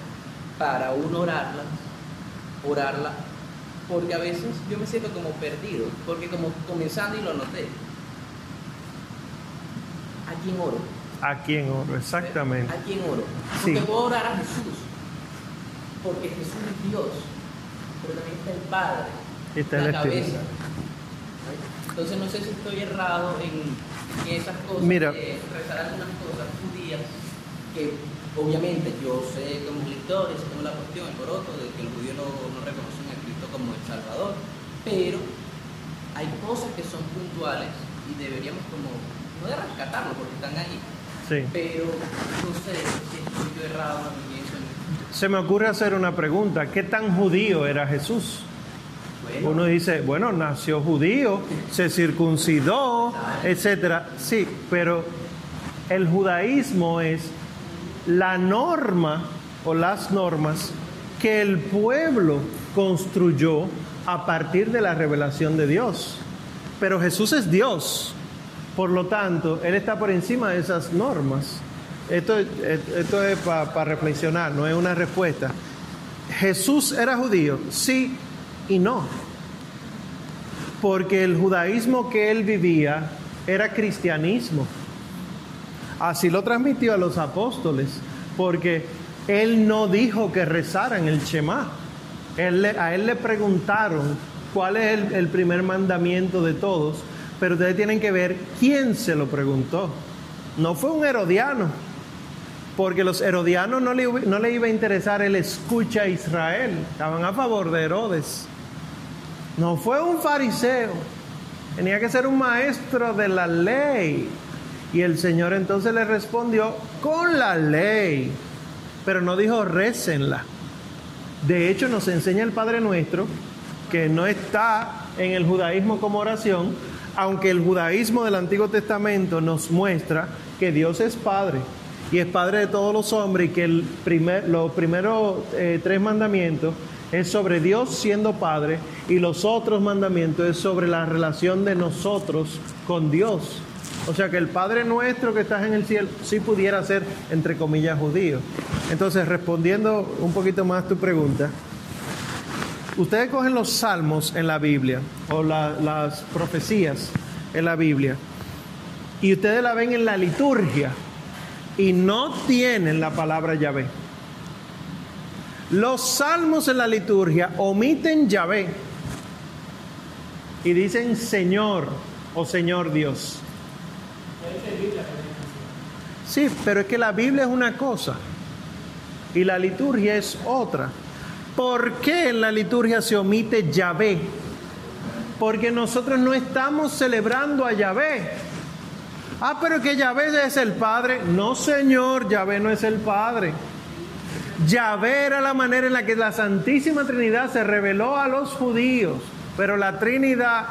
para uno orarlas, orarla, porque a veces yo me siento como perdido, porque como comenzando y lo noté, ¿a quién oro? ¿A quién oro? Exactamente. ¿A quién oro? Sí. Porque puedo orar a Jesús, porque Jesús es Dios, pero también está el Padre, está la el Espíritu. cabeza. Entonces no sé si estoy errado en, en esas cosas, Mira. de rezar algunas cosas judías, que obviamente yo sé como historia, sé como es la cuestión, el coroto, de que el judío no, no reconocen a Cristo como el Salvador, pero hay cosas que son puntuales y deberíamos como, no de rescatarlo porque están ahí, Sí. pero no sé si estoy yo errado en. Se me ocurre hacer una pregunta. ¿Qué tan judío era Jesús? Bueno, Uno dice, bueno, nació judío, se circuncidó, etcétera. Sí, pero el judaísmo es la norma o las normas que el pueblo construyó a partir de la revelación de Dios. Pero Jesús es Dios. Por lo tanto, Él está por encima de esas normas. Esto, esto es para reflexionar, no es una respuesta. Jesús era judío, sí y no. Porque el judaísmo que él vivía era cristianismo. Así lo transmitió a los apóstoles, porque él no dijo que rezaran el Shema. A él le preguntaron cuál es el, el primer mandamiento de todos, pero ustedes tienen que ver quién se lo preguntó. No fue un herodiano, porque los herodianos no le, no le iba a interesar el escucha a Israel, estaban a favor de Herodes. No fue un fariseo, tenía que ser un maestro de la ley. Y el Señor entonces le respondió con la ley, pero no dijo récenla. De hecho, nos enseña el Padre Nuestro que no está en el judaísmo como oración, aunque el judaísmo del Antiguo Testamento nos muestra que Dios es Padre y es Padre de todos los hombres y que el primer, los primeros eh, tres mandamientos es sobre Dios siendo Padre y los otros mandamientos es sobre la relación de nosotros con Dios. O sea que el Padre nuestro que estás en el cielo sí pudiera ser, entre comillas, judío. Entonces, respondiendo un poquito más tu pregunta, ustedes cogen los salmos en la Biblia o la- las profecías en la Biblia y ustedes la ven en la liturgia y no tienen la palabra Yahvé. Los salmos en la liturgia omiten Yahvé y dicen Señor o Señor Dios. Sí, pero es que la Biblia es una cosa y la liturgia es otra. ¿Por qué en la liturgia se omite Yahvé? Porque nosotros no estamos celebrando a Yahvé. Ah, pero que Yahvé es el Padre. No, Señor, Yahvé no es el Padre. Yahvé era la manera en la que la Santísima Trinidad se reveló a los judíos, pero la Trinidad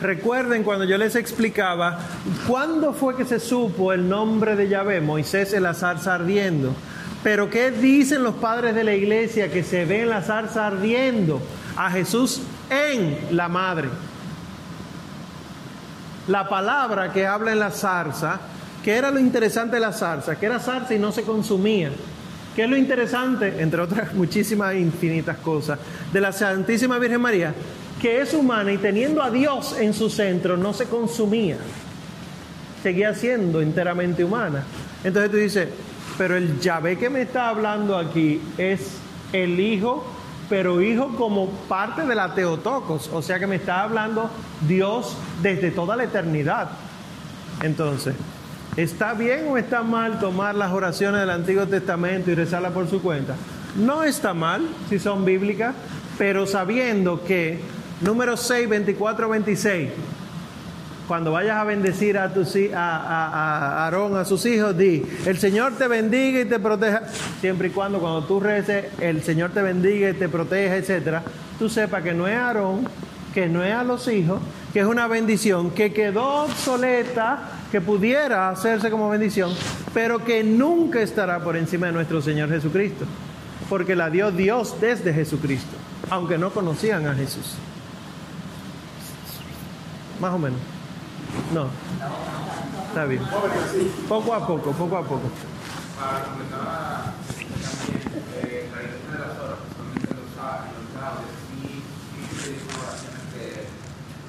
Recuerden cuando yo les explicaba, ¿cuándo fue que se supo el nombre de Yahvé? Moisés en la zarza ardiendo. Pero ¿qué dicen los padres de la iglesia que se ve en la zarza ardiendo? A Jesús en la madre. La palabra que habla en la zarza, que era lo interesante de la zarza, que era zarza y no se consumía. ¿Qué es lo interesante, entre otras muchísimas infinitas cosas, de la Santísima Virgen María? Que es humana y teniendo a Dios en su centro no se consumía. Seguía siendo enteramente humana. Entonces tú dices, pero el Yahvé que me está hablando aquí es el Hijo, pero Hijo como parte de la Teotocos, o sea que me está hablando Dios desde toda la eternidad. Entonces, ¿está bien o está mal tomar las oraciones del Antiguo Testamento y rezarlas por su cuenta? No está mal si son bíblicas, pero sabiendo que número 6, 24, 26 cuando vayas a bendecir a, Aarón, a sus hijos, di, el Señor te bendiga y te proteja, siempre y cuando cuando tú reces, el Señor te bendiga y te proteja, etcétera, tú sepas que no es Aarón, que no es a los hijos, que es una bendición que quedó obsoleta, que pudiera hacerse como bendición, pero que nunca estará por encima de nuestro Señor Jesucristo, porque la dio Dios desde Jesucristo, aunque no conocían a Jesús. Más o menos. No. Está bien. Poco a poco, poco a poco. Para completar también eh, la dirección de las horas, en los sá- en los sábados, y se dicen oraciones que,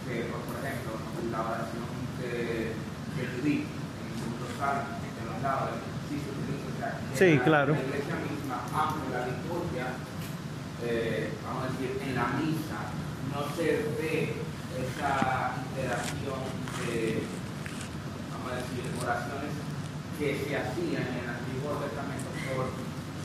que, por ejemplo, la oración de, de Judith en el segundo salmo, que los laudes, sí se utiliza, o sea, que Sí, la- claro. La iglesia misma, aunque la liturgia, eh, vamos a decir, en la misa, no se ve esa interacción de, vamos a decir, oraciones que se hacían en el Antiguo Testamento por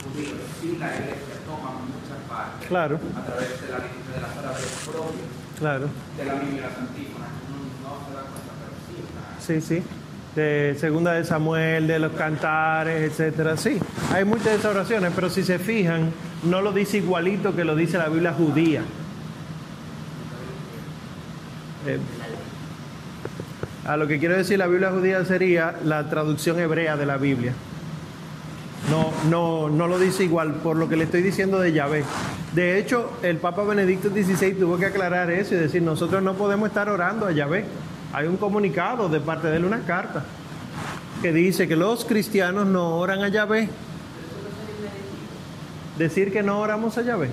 judíos. Sí, la iglesia toma muchas partes Claro, a través de la de las oraciones propias claro. de la Biblia Santísima. Uno no se da cuenta, pero sí está. Sí, sí. De segunda de Samuel, de los cantares, etcétera. Sí, hay muchas de esas oraciones, pero si se fijan, no lo dice igualito que lo dice la Biblia judía. Eh, a lo que quiero decir la Biblia judía sería la traducción hebrea de la Biblia. No, no, no lo dice igual por lo que le estoy diciendo de Yahvé. De hecho, el Papa Benedicto XVI tuvo que aclarar eso y decir, nosotros no podemos estar orando a Yahvé. Hay un comunicado de parte de él, una carta, que dice que los cristianos no oran a Yahvé. Decir que no oramos a Yahvé.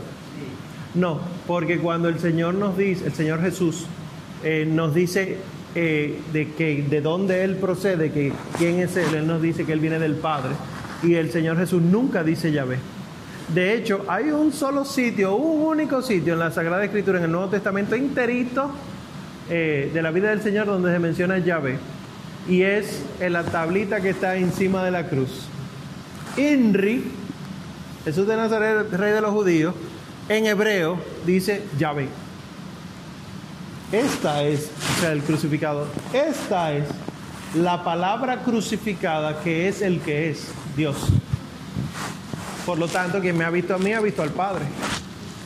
No, porque cuando el Señor nos dice, el Señor Jesús eh, nos dice eh, de que de dónde él procede, que quién es él, él nos dice que él viene del Padre y el Señor Jesús nunca dice Yahvé. De hecho, hay un solo sitio, un único sitio en la Sagrada Escritura, en el Nuevo Testamento interito eh, de la vida del Señor donde se menciona Yahvé y es en la tablita que está encima de la cruz. Inri, Jesús de Nazaret, rey de los judíos, en hebreo dice Yahvé. Esta es, o sea, el crucificado, esta es la palabra crucificada que es el que es Dios. Por lo tanto, quien me ha visto a mí ha visto al Padre,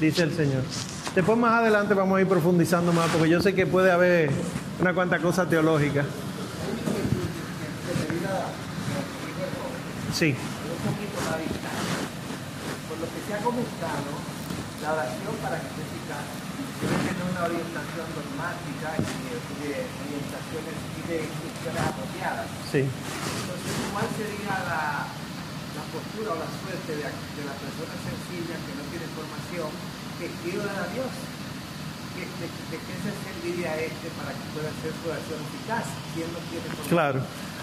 dice el Señor. Después más adelante vamos a ir profundizando más, porque yo sé que puede haber una cuanta cosa teológica. Sí, un poquito la vista. Por lo que se ha comentado, la oración para que sea una orientación dogmática y de, orientaciones y de instrucciones apropiadas. sí. Entonces, ¿cuál sería la, la postura o la suerte de, de la persona sencilla que no tiene formación, que quiere orar a Dios? ¿De, de, de qué se serviría este para que pueda hacer su oración eficaz él no tiene formación? Claro.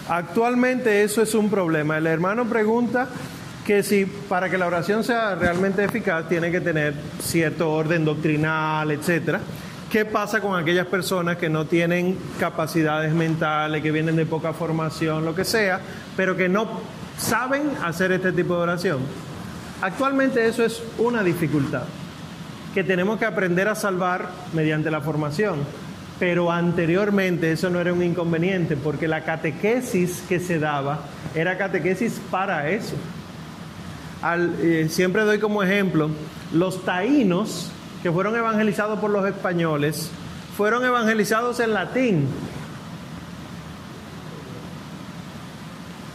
Actualmente eso es un problema. El hermano pregunta que si para que la oración sea realmente eficaz tiene que tener cierto orden doctrinal, etcétera. ¿Qué pasa con aquellas personas que no tienen capacidades mentales, que vienen de poca formación, lo que sea, pero que no saben hacer este tipo de oración? Actualmente eso es una dificultad que tenemos que aprender a salvar mediante la formación. Pero anteriormente eso no era un inconveniente, porque la catequesis que se daba era catequesis para eso. Eh, siempre doy como ejemplo, los taínos que fueron evangelizados por los españoles fueron evangelizados en latín.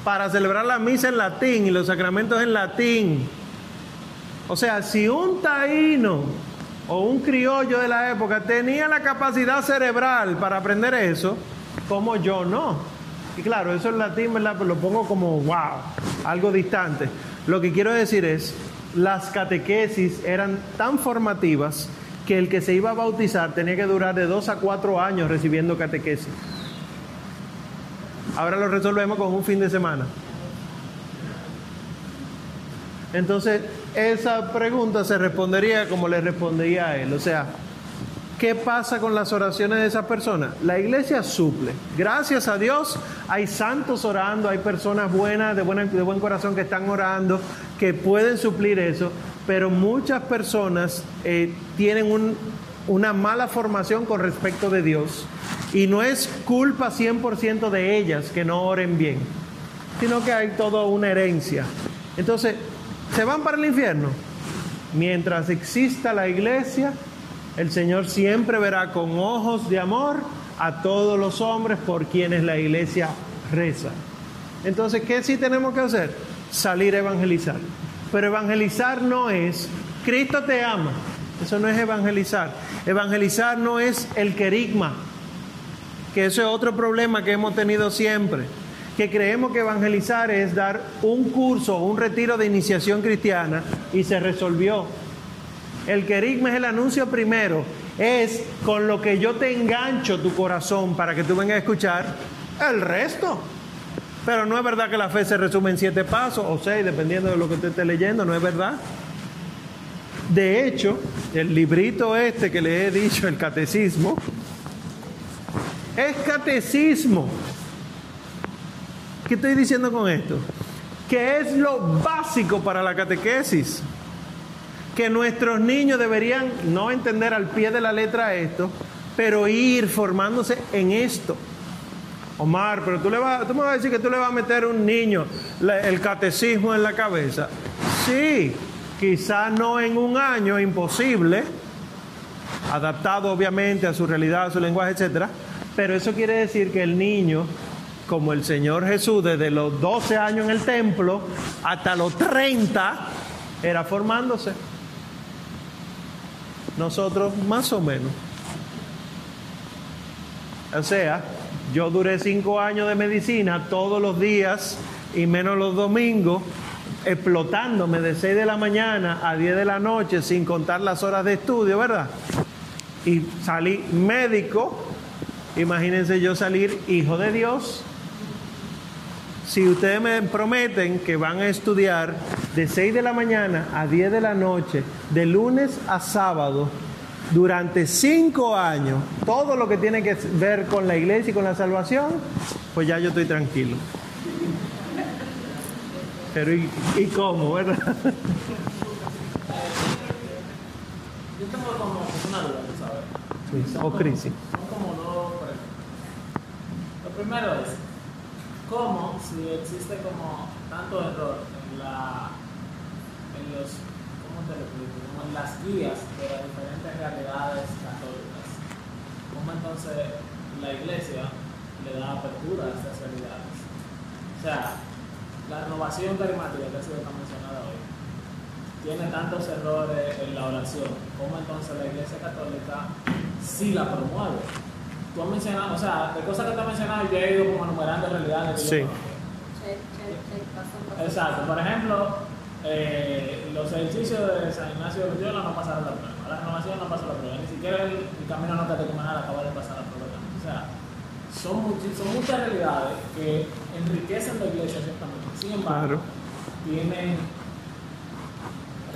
Para celebrar la misa en latín y los sacramentos en latín. O sea, si un taíno o un criollo de la época tenía la capacidad cerebral para aprender eso, como yo no. Y claro, eso en latín, ¿verdad? Pues lo pongo como, wow, algo distante. Lo que quiero decir es, las catequesis eran tan formativas que el que se iba a bautizar tenía que durar de dos a cuatro años recibiendo catequesis. Ahora lo resolvemos con un fin de semana. Entonces, esa pregunta se respondería como le respondía a él. O sea, ¿qué pasa con las oraciones de esa persona? La iglesia suple. Gracias a Dios hay santos orando, hay personas buenas, de, buen corazón que están orando, que pueden suplir eso, pero muchas personas eh, tienen un, una mala formación con respecto de Dios y no es culpa 100% de ellas que no oren bien, sino que hay toda una herencia. Entonces, ¿se van para el infierno? Mientras exista la iglesia, el Señor siempre verá con ojos de amor a todos los hombres por quienes la iglesia reza. Entonces, ¿qué sí tenemos que hacer? Salir a evangelizar. Pero evangelizar no es, Cristo te ama. Eso no es evangelizar. Evangelizar no es el querigma, que eso es otro problema que hemos tenido siempre. Que creemos que evangelizar es dar un curso, un retiro de iniciación cristiana y se resolvió. El querigma es el anuncio primero, es con lo que yo te engancho tu corazón para que tú vengas a escuchar el resto. Pero no es verdad que la fe se resume en siete pasos o seis, dependiendo de lo que usted esté leyendo, no es verdad. De hecho, el librito este que le he dicho, el catecismo, es catecismo. ¿Qué estoy diciendo con esto? Que es lo básico para la catequesis. Que nuestros niños deberían no entender al pie de la letra esto, pero ir formándose en esto. Omar, pero tú, le vas, tú me vas a decir que tú le vas a meter a un niño el catecismo en la cabeza. Sí, quizás no en un año, imposible, adaptado obviamente a su realidad, a su lenguaje, etcétera, pero eso quiere decir que el niño, como el Señor Jesús, desde los 12 años en el templo hasta los 30, era formándose. Nosotros más o menos. O sea, yo duré cinco años de medicina todos los días y menos los domingos, explotándome de 6 de la mañana a 10 de la noche sin contar las horas de estudio, ¿verdad? Y salí médico, imagínense yo salir hijo de Dios. Si ustedes me prometen que van a estudiar de 6 de la mañana a 10 de la noche, de lunes a sábado, durante cinco años, todo lo que tiene que ver con la iglesia y con la salvación, pues ya yo estoy tranquilo. Pero ¿y, y cómo, verdad? Yo tengo como una duda, ¿tú ¿sabes? Sí, Son o crisis. Son como dos preguntas. Lo primero es, ¿cómo si existe como tanto error en la en los ¿cómo te lo? Como en las guías de las diferentes realidades católicas? ¿Cómo entonces la iglesia le da apertura a estas realidades? O sea, la renovación carismática que ha sido tan mencionada hoy tiene tantos errores en la oración, ¿cómo entonces la Iglesia Católica sí la promueve? Tú has mencionado, o sea, de cosas que te has mencionado, yo he ido como enumerando realidades. Sí. Exacto, por ejemplo, eh, los ejercicios de San Ignacio de Loyola no pasaron la prueba, la renovación no pasó la prueba, ni siquiera el, el camino no catecumenal acaba de pasar la prueba. O sea, son, son muchas realidades que enriquecen la iglesia ciertamente. Sin embargo, Claro. tienen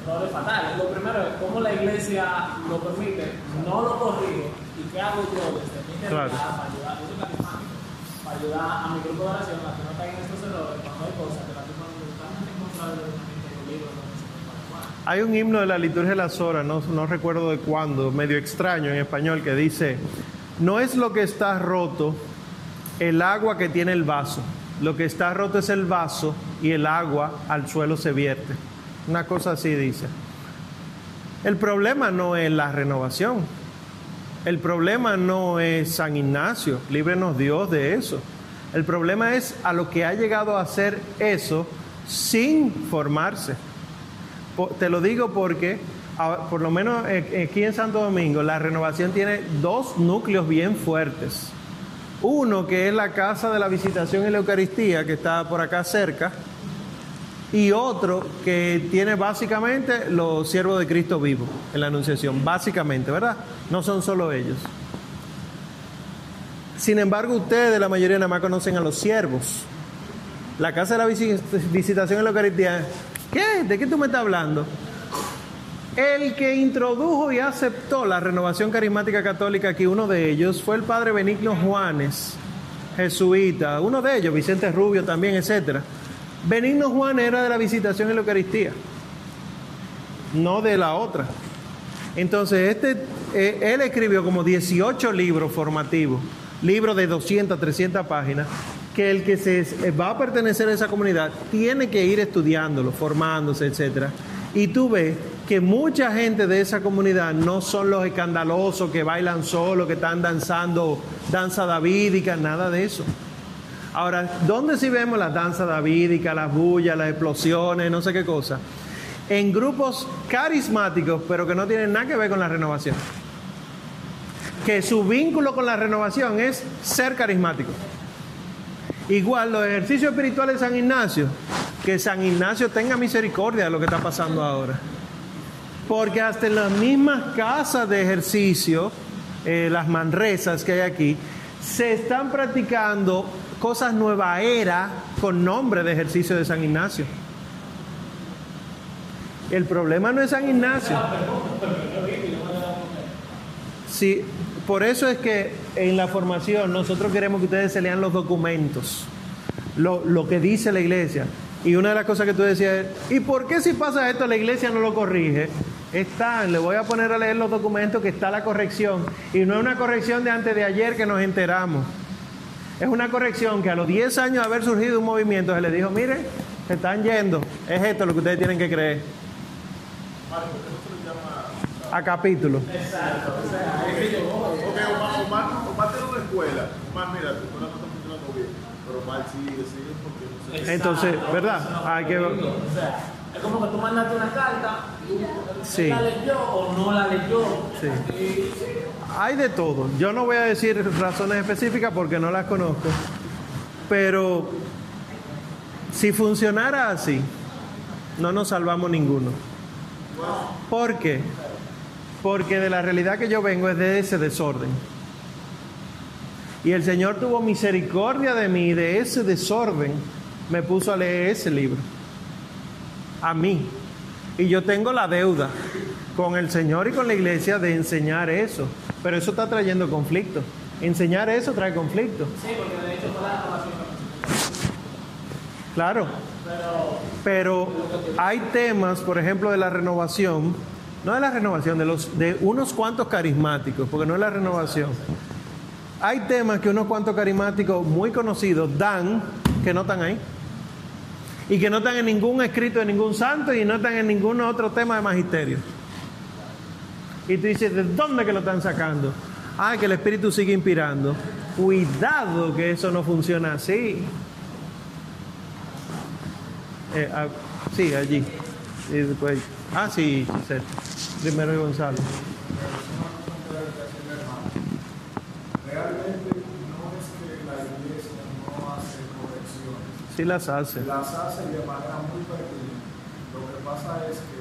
errores fatales. Lo primero es cómo la iglesia lo permite, no lo corrige y qué hago yo desde mi Claro. para ayudar, yo soy carismático, para ayudar a mi grupo de oración a que no caigan estos errores cuando hay cosas que la misma totalmente en Hay un himno de la liturgia de las horas, no, no recuerdo de cuándo, medio extraño en español, que dice, no es lo que está roto el agua que tiene el vaso, lo que está roto es el vaso y el agua al suelo se vierte. Una cosa así dice. El problema no es la renovación, El problema no es San Ignacio, líbrenos Dios de eso. El problema es a lo que ha llegado a hacer eso sin formarse. Te lo digo porque, por lo menos eh, aquí en Santo Domingo, la renovación tiene dos núcleos bien fuertes. Uno que es la Casa de la Visitación y la Eucaristía, que está por acá cerca, y otro que tiene básicamente los siervos de Cristo vivo en la Anunciación, básicamente, ¿verdad? No son solo ellos. Sin embargo, ustedes, la mayoría, nada más conocen a los siervos. La casa de la visi- visitación en la Eucaristía, ¿qué? ¿De qué tú me estás hablando? El que introdujo y aceptó la renovación carismática católica aquí, uno de ellos, fue el padre Benigno Juanes, jesuita, uno de ellos, Vicente Rubio también, etcétera. Benigno Juan era de la visitación en la Eucaristía, no de la otra. Entonces, este, eh, él escribió como 18 libros formativos, libros de 200, 300 páginas, que el que se eh, va a pertenecer a esa comunidad tiene que ir estudiándolo, formándose, etcétera. Y tú ves que mucha gente de esa comunidad no son los escandalosos que bailan solo, que están danzando danza davídica, nada de eso. Ahora, ¿dónde sí vemos las danzas davídicas, las bullas, las explosiones, no sé qué cosa? En grupos carismáticos, pero que no tienen nada que ver con la renovación. Que su vínculo con la renovación es ser carismático. Igual los ejercicios espirituales de San Ignacio, que San Ignacio tenga misericordia de lo que está pasando ahora. Porque hasta en las mismas casas de ejercicio, eh, las manresas que hay aquí, se están practicando cosas nueva era con nombre de ejercicio de San Ignacio. El problema no es San Ignacio. Sí, por eso es que en la formación nosotros queremos que ustedes se lean los documentos, lo, lo que dice la iglesia. Y una de las cosas que tú decías es, ¿y por qué si pasa esto la iglesia no lo corrige? Están, le voy a poner a leer los documentos que está la corrección. Y no es una corrección de antes de ayer que nos enteramos. Es una corrección que a los 10 años de haber surgido un movimiento se le dijo, miren, se están yendo. Es esto lo que ustedes tienen que creer. A capítulo. Ok, Omar, Omar, Omar tiene una escuela. Omar, mira, tu escuela no está funcionando bien. Pero Omar sigue, sigue porque no sé. Entonces, ¿verdad? Hay que... O sea, es como que tú mandaste una carta, Sí. ¿la leyó o no la leyó? Sí. Y- Hay de todo. Yo no voy a decir razones específicas porque no las conozco. Pero si funcionara así, no nos salvamos ninguno. ¿Por qué? Porque de la realidad que yo vengo es de ese desorden. Y el Señor tuvo misericordia de mí, de ese desorden, me puso a leer ese libro. A mí. Y yo tengo la deuda con el Señor y con la iglesia de enseñar eso. Pero eso está trayendo conflicto. Enseñar eso trae conflicto. Sí, porque de hecho toda la Claro. Pero hay temas, por ejemplo, de la renovación, no de la renovación, de los de unos cuantos carismáticos, porque no es la renovación. Hay temas que unos cuantos carismáticos muy conocidos dan que no están ahí. Y que no están en ningún escrito de ningún santo y no están en ningún otro tema de magisterio. Y tú dices, ¿de dónde que lo están sacando? Ah, que el Espíritu sigue inspirando. Cuidado que eso no funciona así. Eh, ah, sí, allí. Ah, sí, Giselle. Primero Gonzalo. Realmente no es que la iglesia no hace correcciones, Sí las hace. las hace de manera muy pertinente. Lo que pasa es que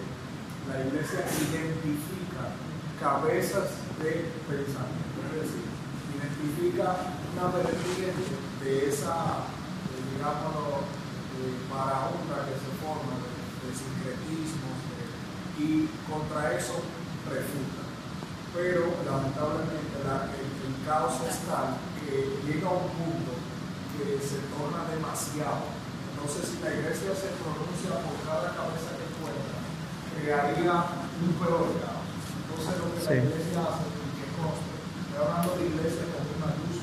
la iglesia identifica cabezas de pensamiento, es decir, identifica una vertiente de esa, eh, digámoslo, eh, marahunda que se forma de, de sincretismos de- y contra eso refuta. Pero lamentablemente la- el, el caos es tal que llega a un punto que se torna demasiado. Entonces, si la iglesia se pronuncia por cada cabeza que encuentra, crearía un peor caos. Entonces, lo que Sí. la iglesia hace, y que conste, estoy hablando de iglesia con una luz,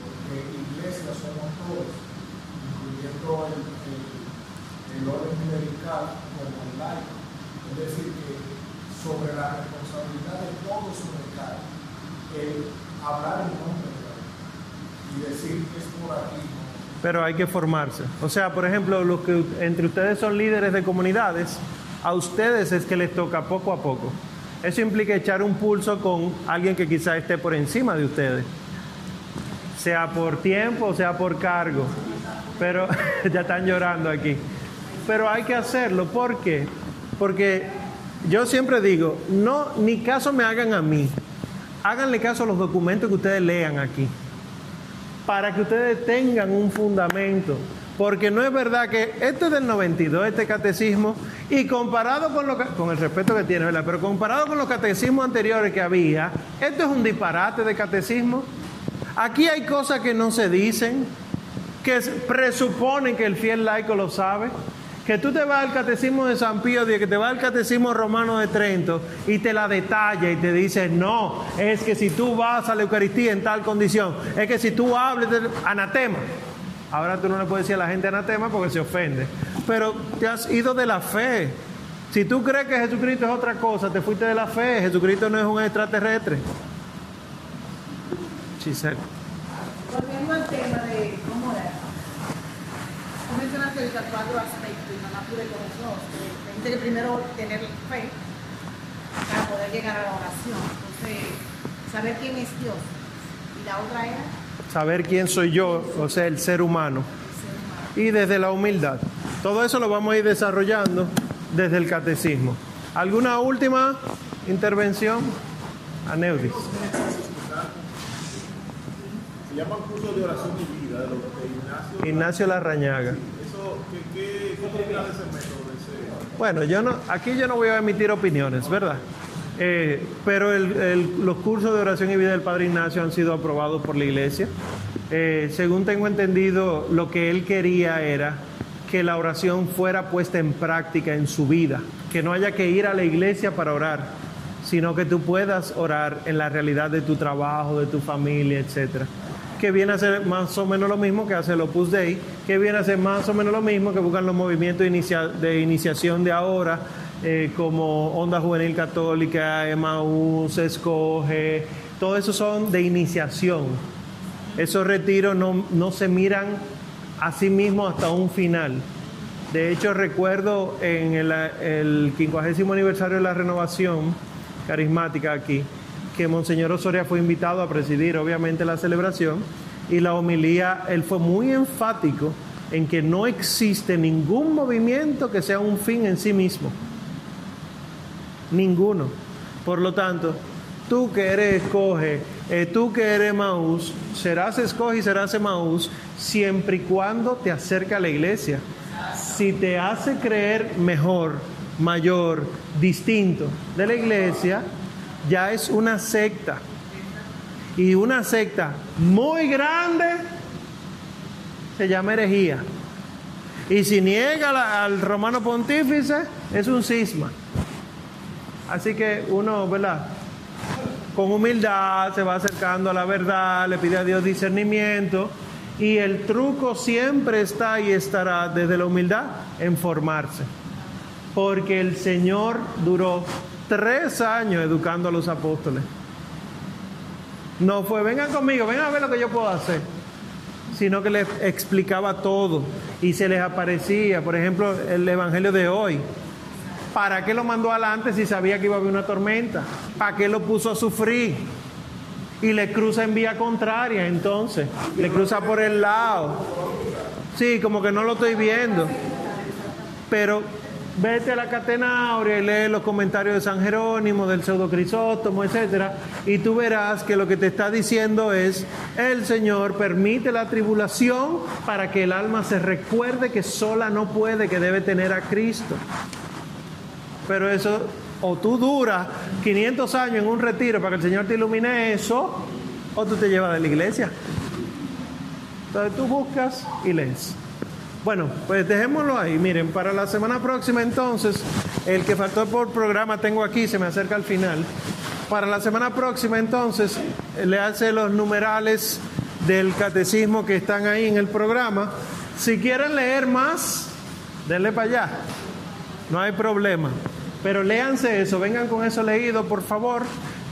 porque iglesia somos todos, incluyendo el, el, el orden clerical como el laico. Es decir, que sobre la responsabilidad de todos recae el hablar en nombre de y decir que es por aquí. pero hay que formarse. O sea, por ejemplo, los que entre ustedes son líderes de comunidades, a ustedes es que les toca poco a poco. Eso implica echar un pulso con alguien que quizá esté por encima de ustedes, sea por tiempo, sea por cargo. Pero ya están llorando aquí. Pero hay que hacerlo, ¿por qué? Porque yo siempre digo, no, ni caso me hagan a mí, háganle caso a los documentos que ustedes lean aquí para que ustedes tengan un fundamento. Porque no es verdad que este es del 92, este catecismo, y comparado con lo con el respeto que tiene, ¿verdad? Pero comparado con los catecismos anteriores que había, esto es un disparate de catecismo. Aquí hay cosas que no se dicen, que presuponen que el fiel laico lo sabe. Que tú te vas al catecismo de San Pío, que te vas al catecismo romano de Trento y te la detalla y te dice, no, es que si tú vas a la Eucaristía en tal condición, es que si tú hables de anatema, ahora tú no le puedes decir a la gente anatema porque se ofende, pero te has ido de la fe. Si tú crees que Jesucristo es otra cosa, te fuiste de la fe, Jesucristo no es un extraterrestre. Giselle. Volviendo al tema de cómo era. Tú mencionaste ahorita cuatro aspectos y Dice que primero tener fe para poder llegar a la oración. Entonces, saber quién es Dios. Y la otra era Saber quién soy yo, o sea, el ser humano. Y desde la humildad. Todo eso lo vamos a ir desarrollando desde el catecismo. ¿Alguna última intervención? Aneudis. Se llaman cursos de oración y vida de los de Ignacio. Ignacio Larrañaga. Bueno, yo no, aquí yo no voy a emitir opiniones, ¿verdad? Eh, pero el- el- los cursos de oración y vida del Padre Ignacio han sido aprobados por la Iglesia. Eh, según tengo entendido, lo que él quería era que la oración fuera puesta en práctica en su vida, que no haya que ir a la iglesia para orar, sino que tú puedas orar en la realidad de tu trabajo, de tu familia, etcétera. Que viene a ser más o menos lo mismo que hace el Opus Dei, que viene a ser más o menos lo mismo que buscan los movimientos de iniciación de ahora, eh, como Onda Juvenil Católica, Emaús, Escoge, todo eso son de iniciación. Esos retiros no, no se miran a sí mismos hasta un final. De hecho, recuerdo en el, el 50 aniversario de la renovación carismática aquí, que Monseñor Osoria fue invitado a presidir, obviamente, la celebración, y la homilía, él fue muy enfático en que no existe ningún movimiento que sea un fin en sí mismo. Ninguno. Por lo tanto, tú que eres escoge, eh, tú que eres Maús, serás escoge y serás Maús siempre y cuando te acerca a la iglesia. Si te hace creer mejor, mayor, distinto de la iglesia, ya es una secta. Y una secta muy grande se llama herejía. Y si niega al romano pontífice, es un cisma. Así que uno, ¿verdad? Con humildad se va acercando a la verdad, le pide a Dios discernimiento y el truco siempre está y estará desde la humildad en formarse. Porque el Señor duró tres años educando a los apóstoles. No fue, vengan conmigo, vengan a ver lo que yo puedo hacer sino que les explicaba todo y se les aparecía, por ejemplo, el Evangelio de hoy. ¿Para qué lo mandó adelante si sabía que iba a haber una tormenta? ¿Para qué lo puso a sufrir? Y le cruza en vía contraria, entonces. Le cruza por el lado. Sí, como que no lo estoy viendo. Pero vete a la catena áurea y lee los comentarios de San Jerónimo, del pseudo Crisóstomo, etcétera, y tú verás que lo que te está diciendo es el Señor permite la tribulación para que el alma se recuerde que sola no puede, que debe tener a Cristo. Pero eso, o tú duras 500 años en un retiro para que el Señor te ilumine eso, o tú te llevas de la iglesia. Entonces tú buscas y lees. Bueno, pues dejémoslo ahí. Miren, para la semana próxima entonces, el que faltó por programa tengo aquí, se me acerca al final. Para la semana próxima entonces, le hace los numerales del catecismo que están ahí en el programa. Si quieren leer más, denle para allá. No hay problema. Pero léanse eso, vengan con eso leído, por favor.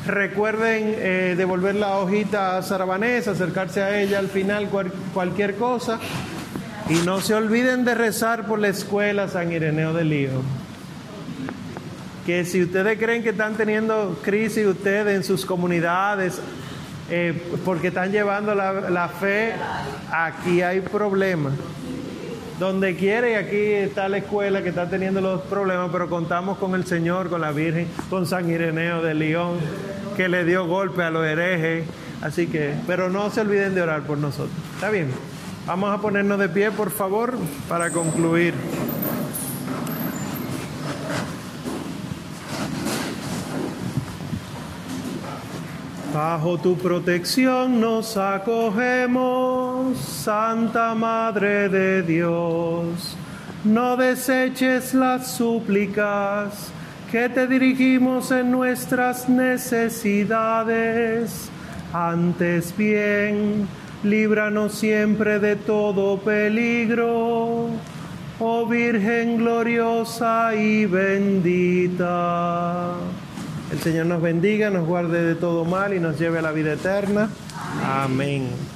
Recuerden eh, devolver la hojita a Sara Vanessa, acercarse a ella al final, cual- cualquier cosa. Y no se olviden de rezar por la escuela San Ireneo del Hijo. Que si ustedes creen que están teniendo crisis ustedes en sus comunidades, eh, porque están llevando la, la fe, aquí hay problemas. Donde quiera y aquí está la escuela que está teniendo los problemas, pero contamos con el Señor, con la Virgen, con San Ireneo de León, que le dio golpe a los herejes. Así que, pero no se olviden de orar por nosotros. ¿Está bien? Vamos a ponernos de pie, por favor, para concluir. Bajo tu protección nos acogemos, Santa Madre de Dios. No deseches las súplicas que te dirigimos en nuestras necesidades. Antes bien, líbranos siempre de todo peligro. Oh Virgen gloriosa y bendita. El Señor nos bendiga, nos guarde de todo mal y nos lleve a la vida eterna. Amén.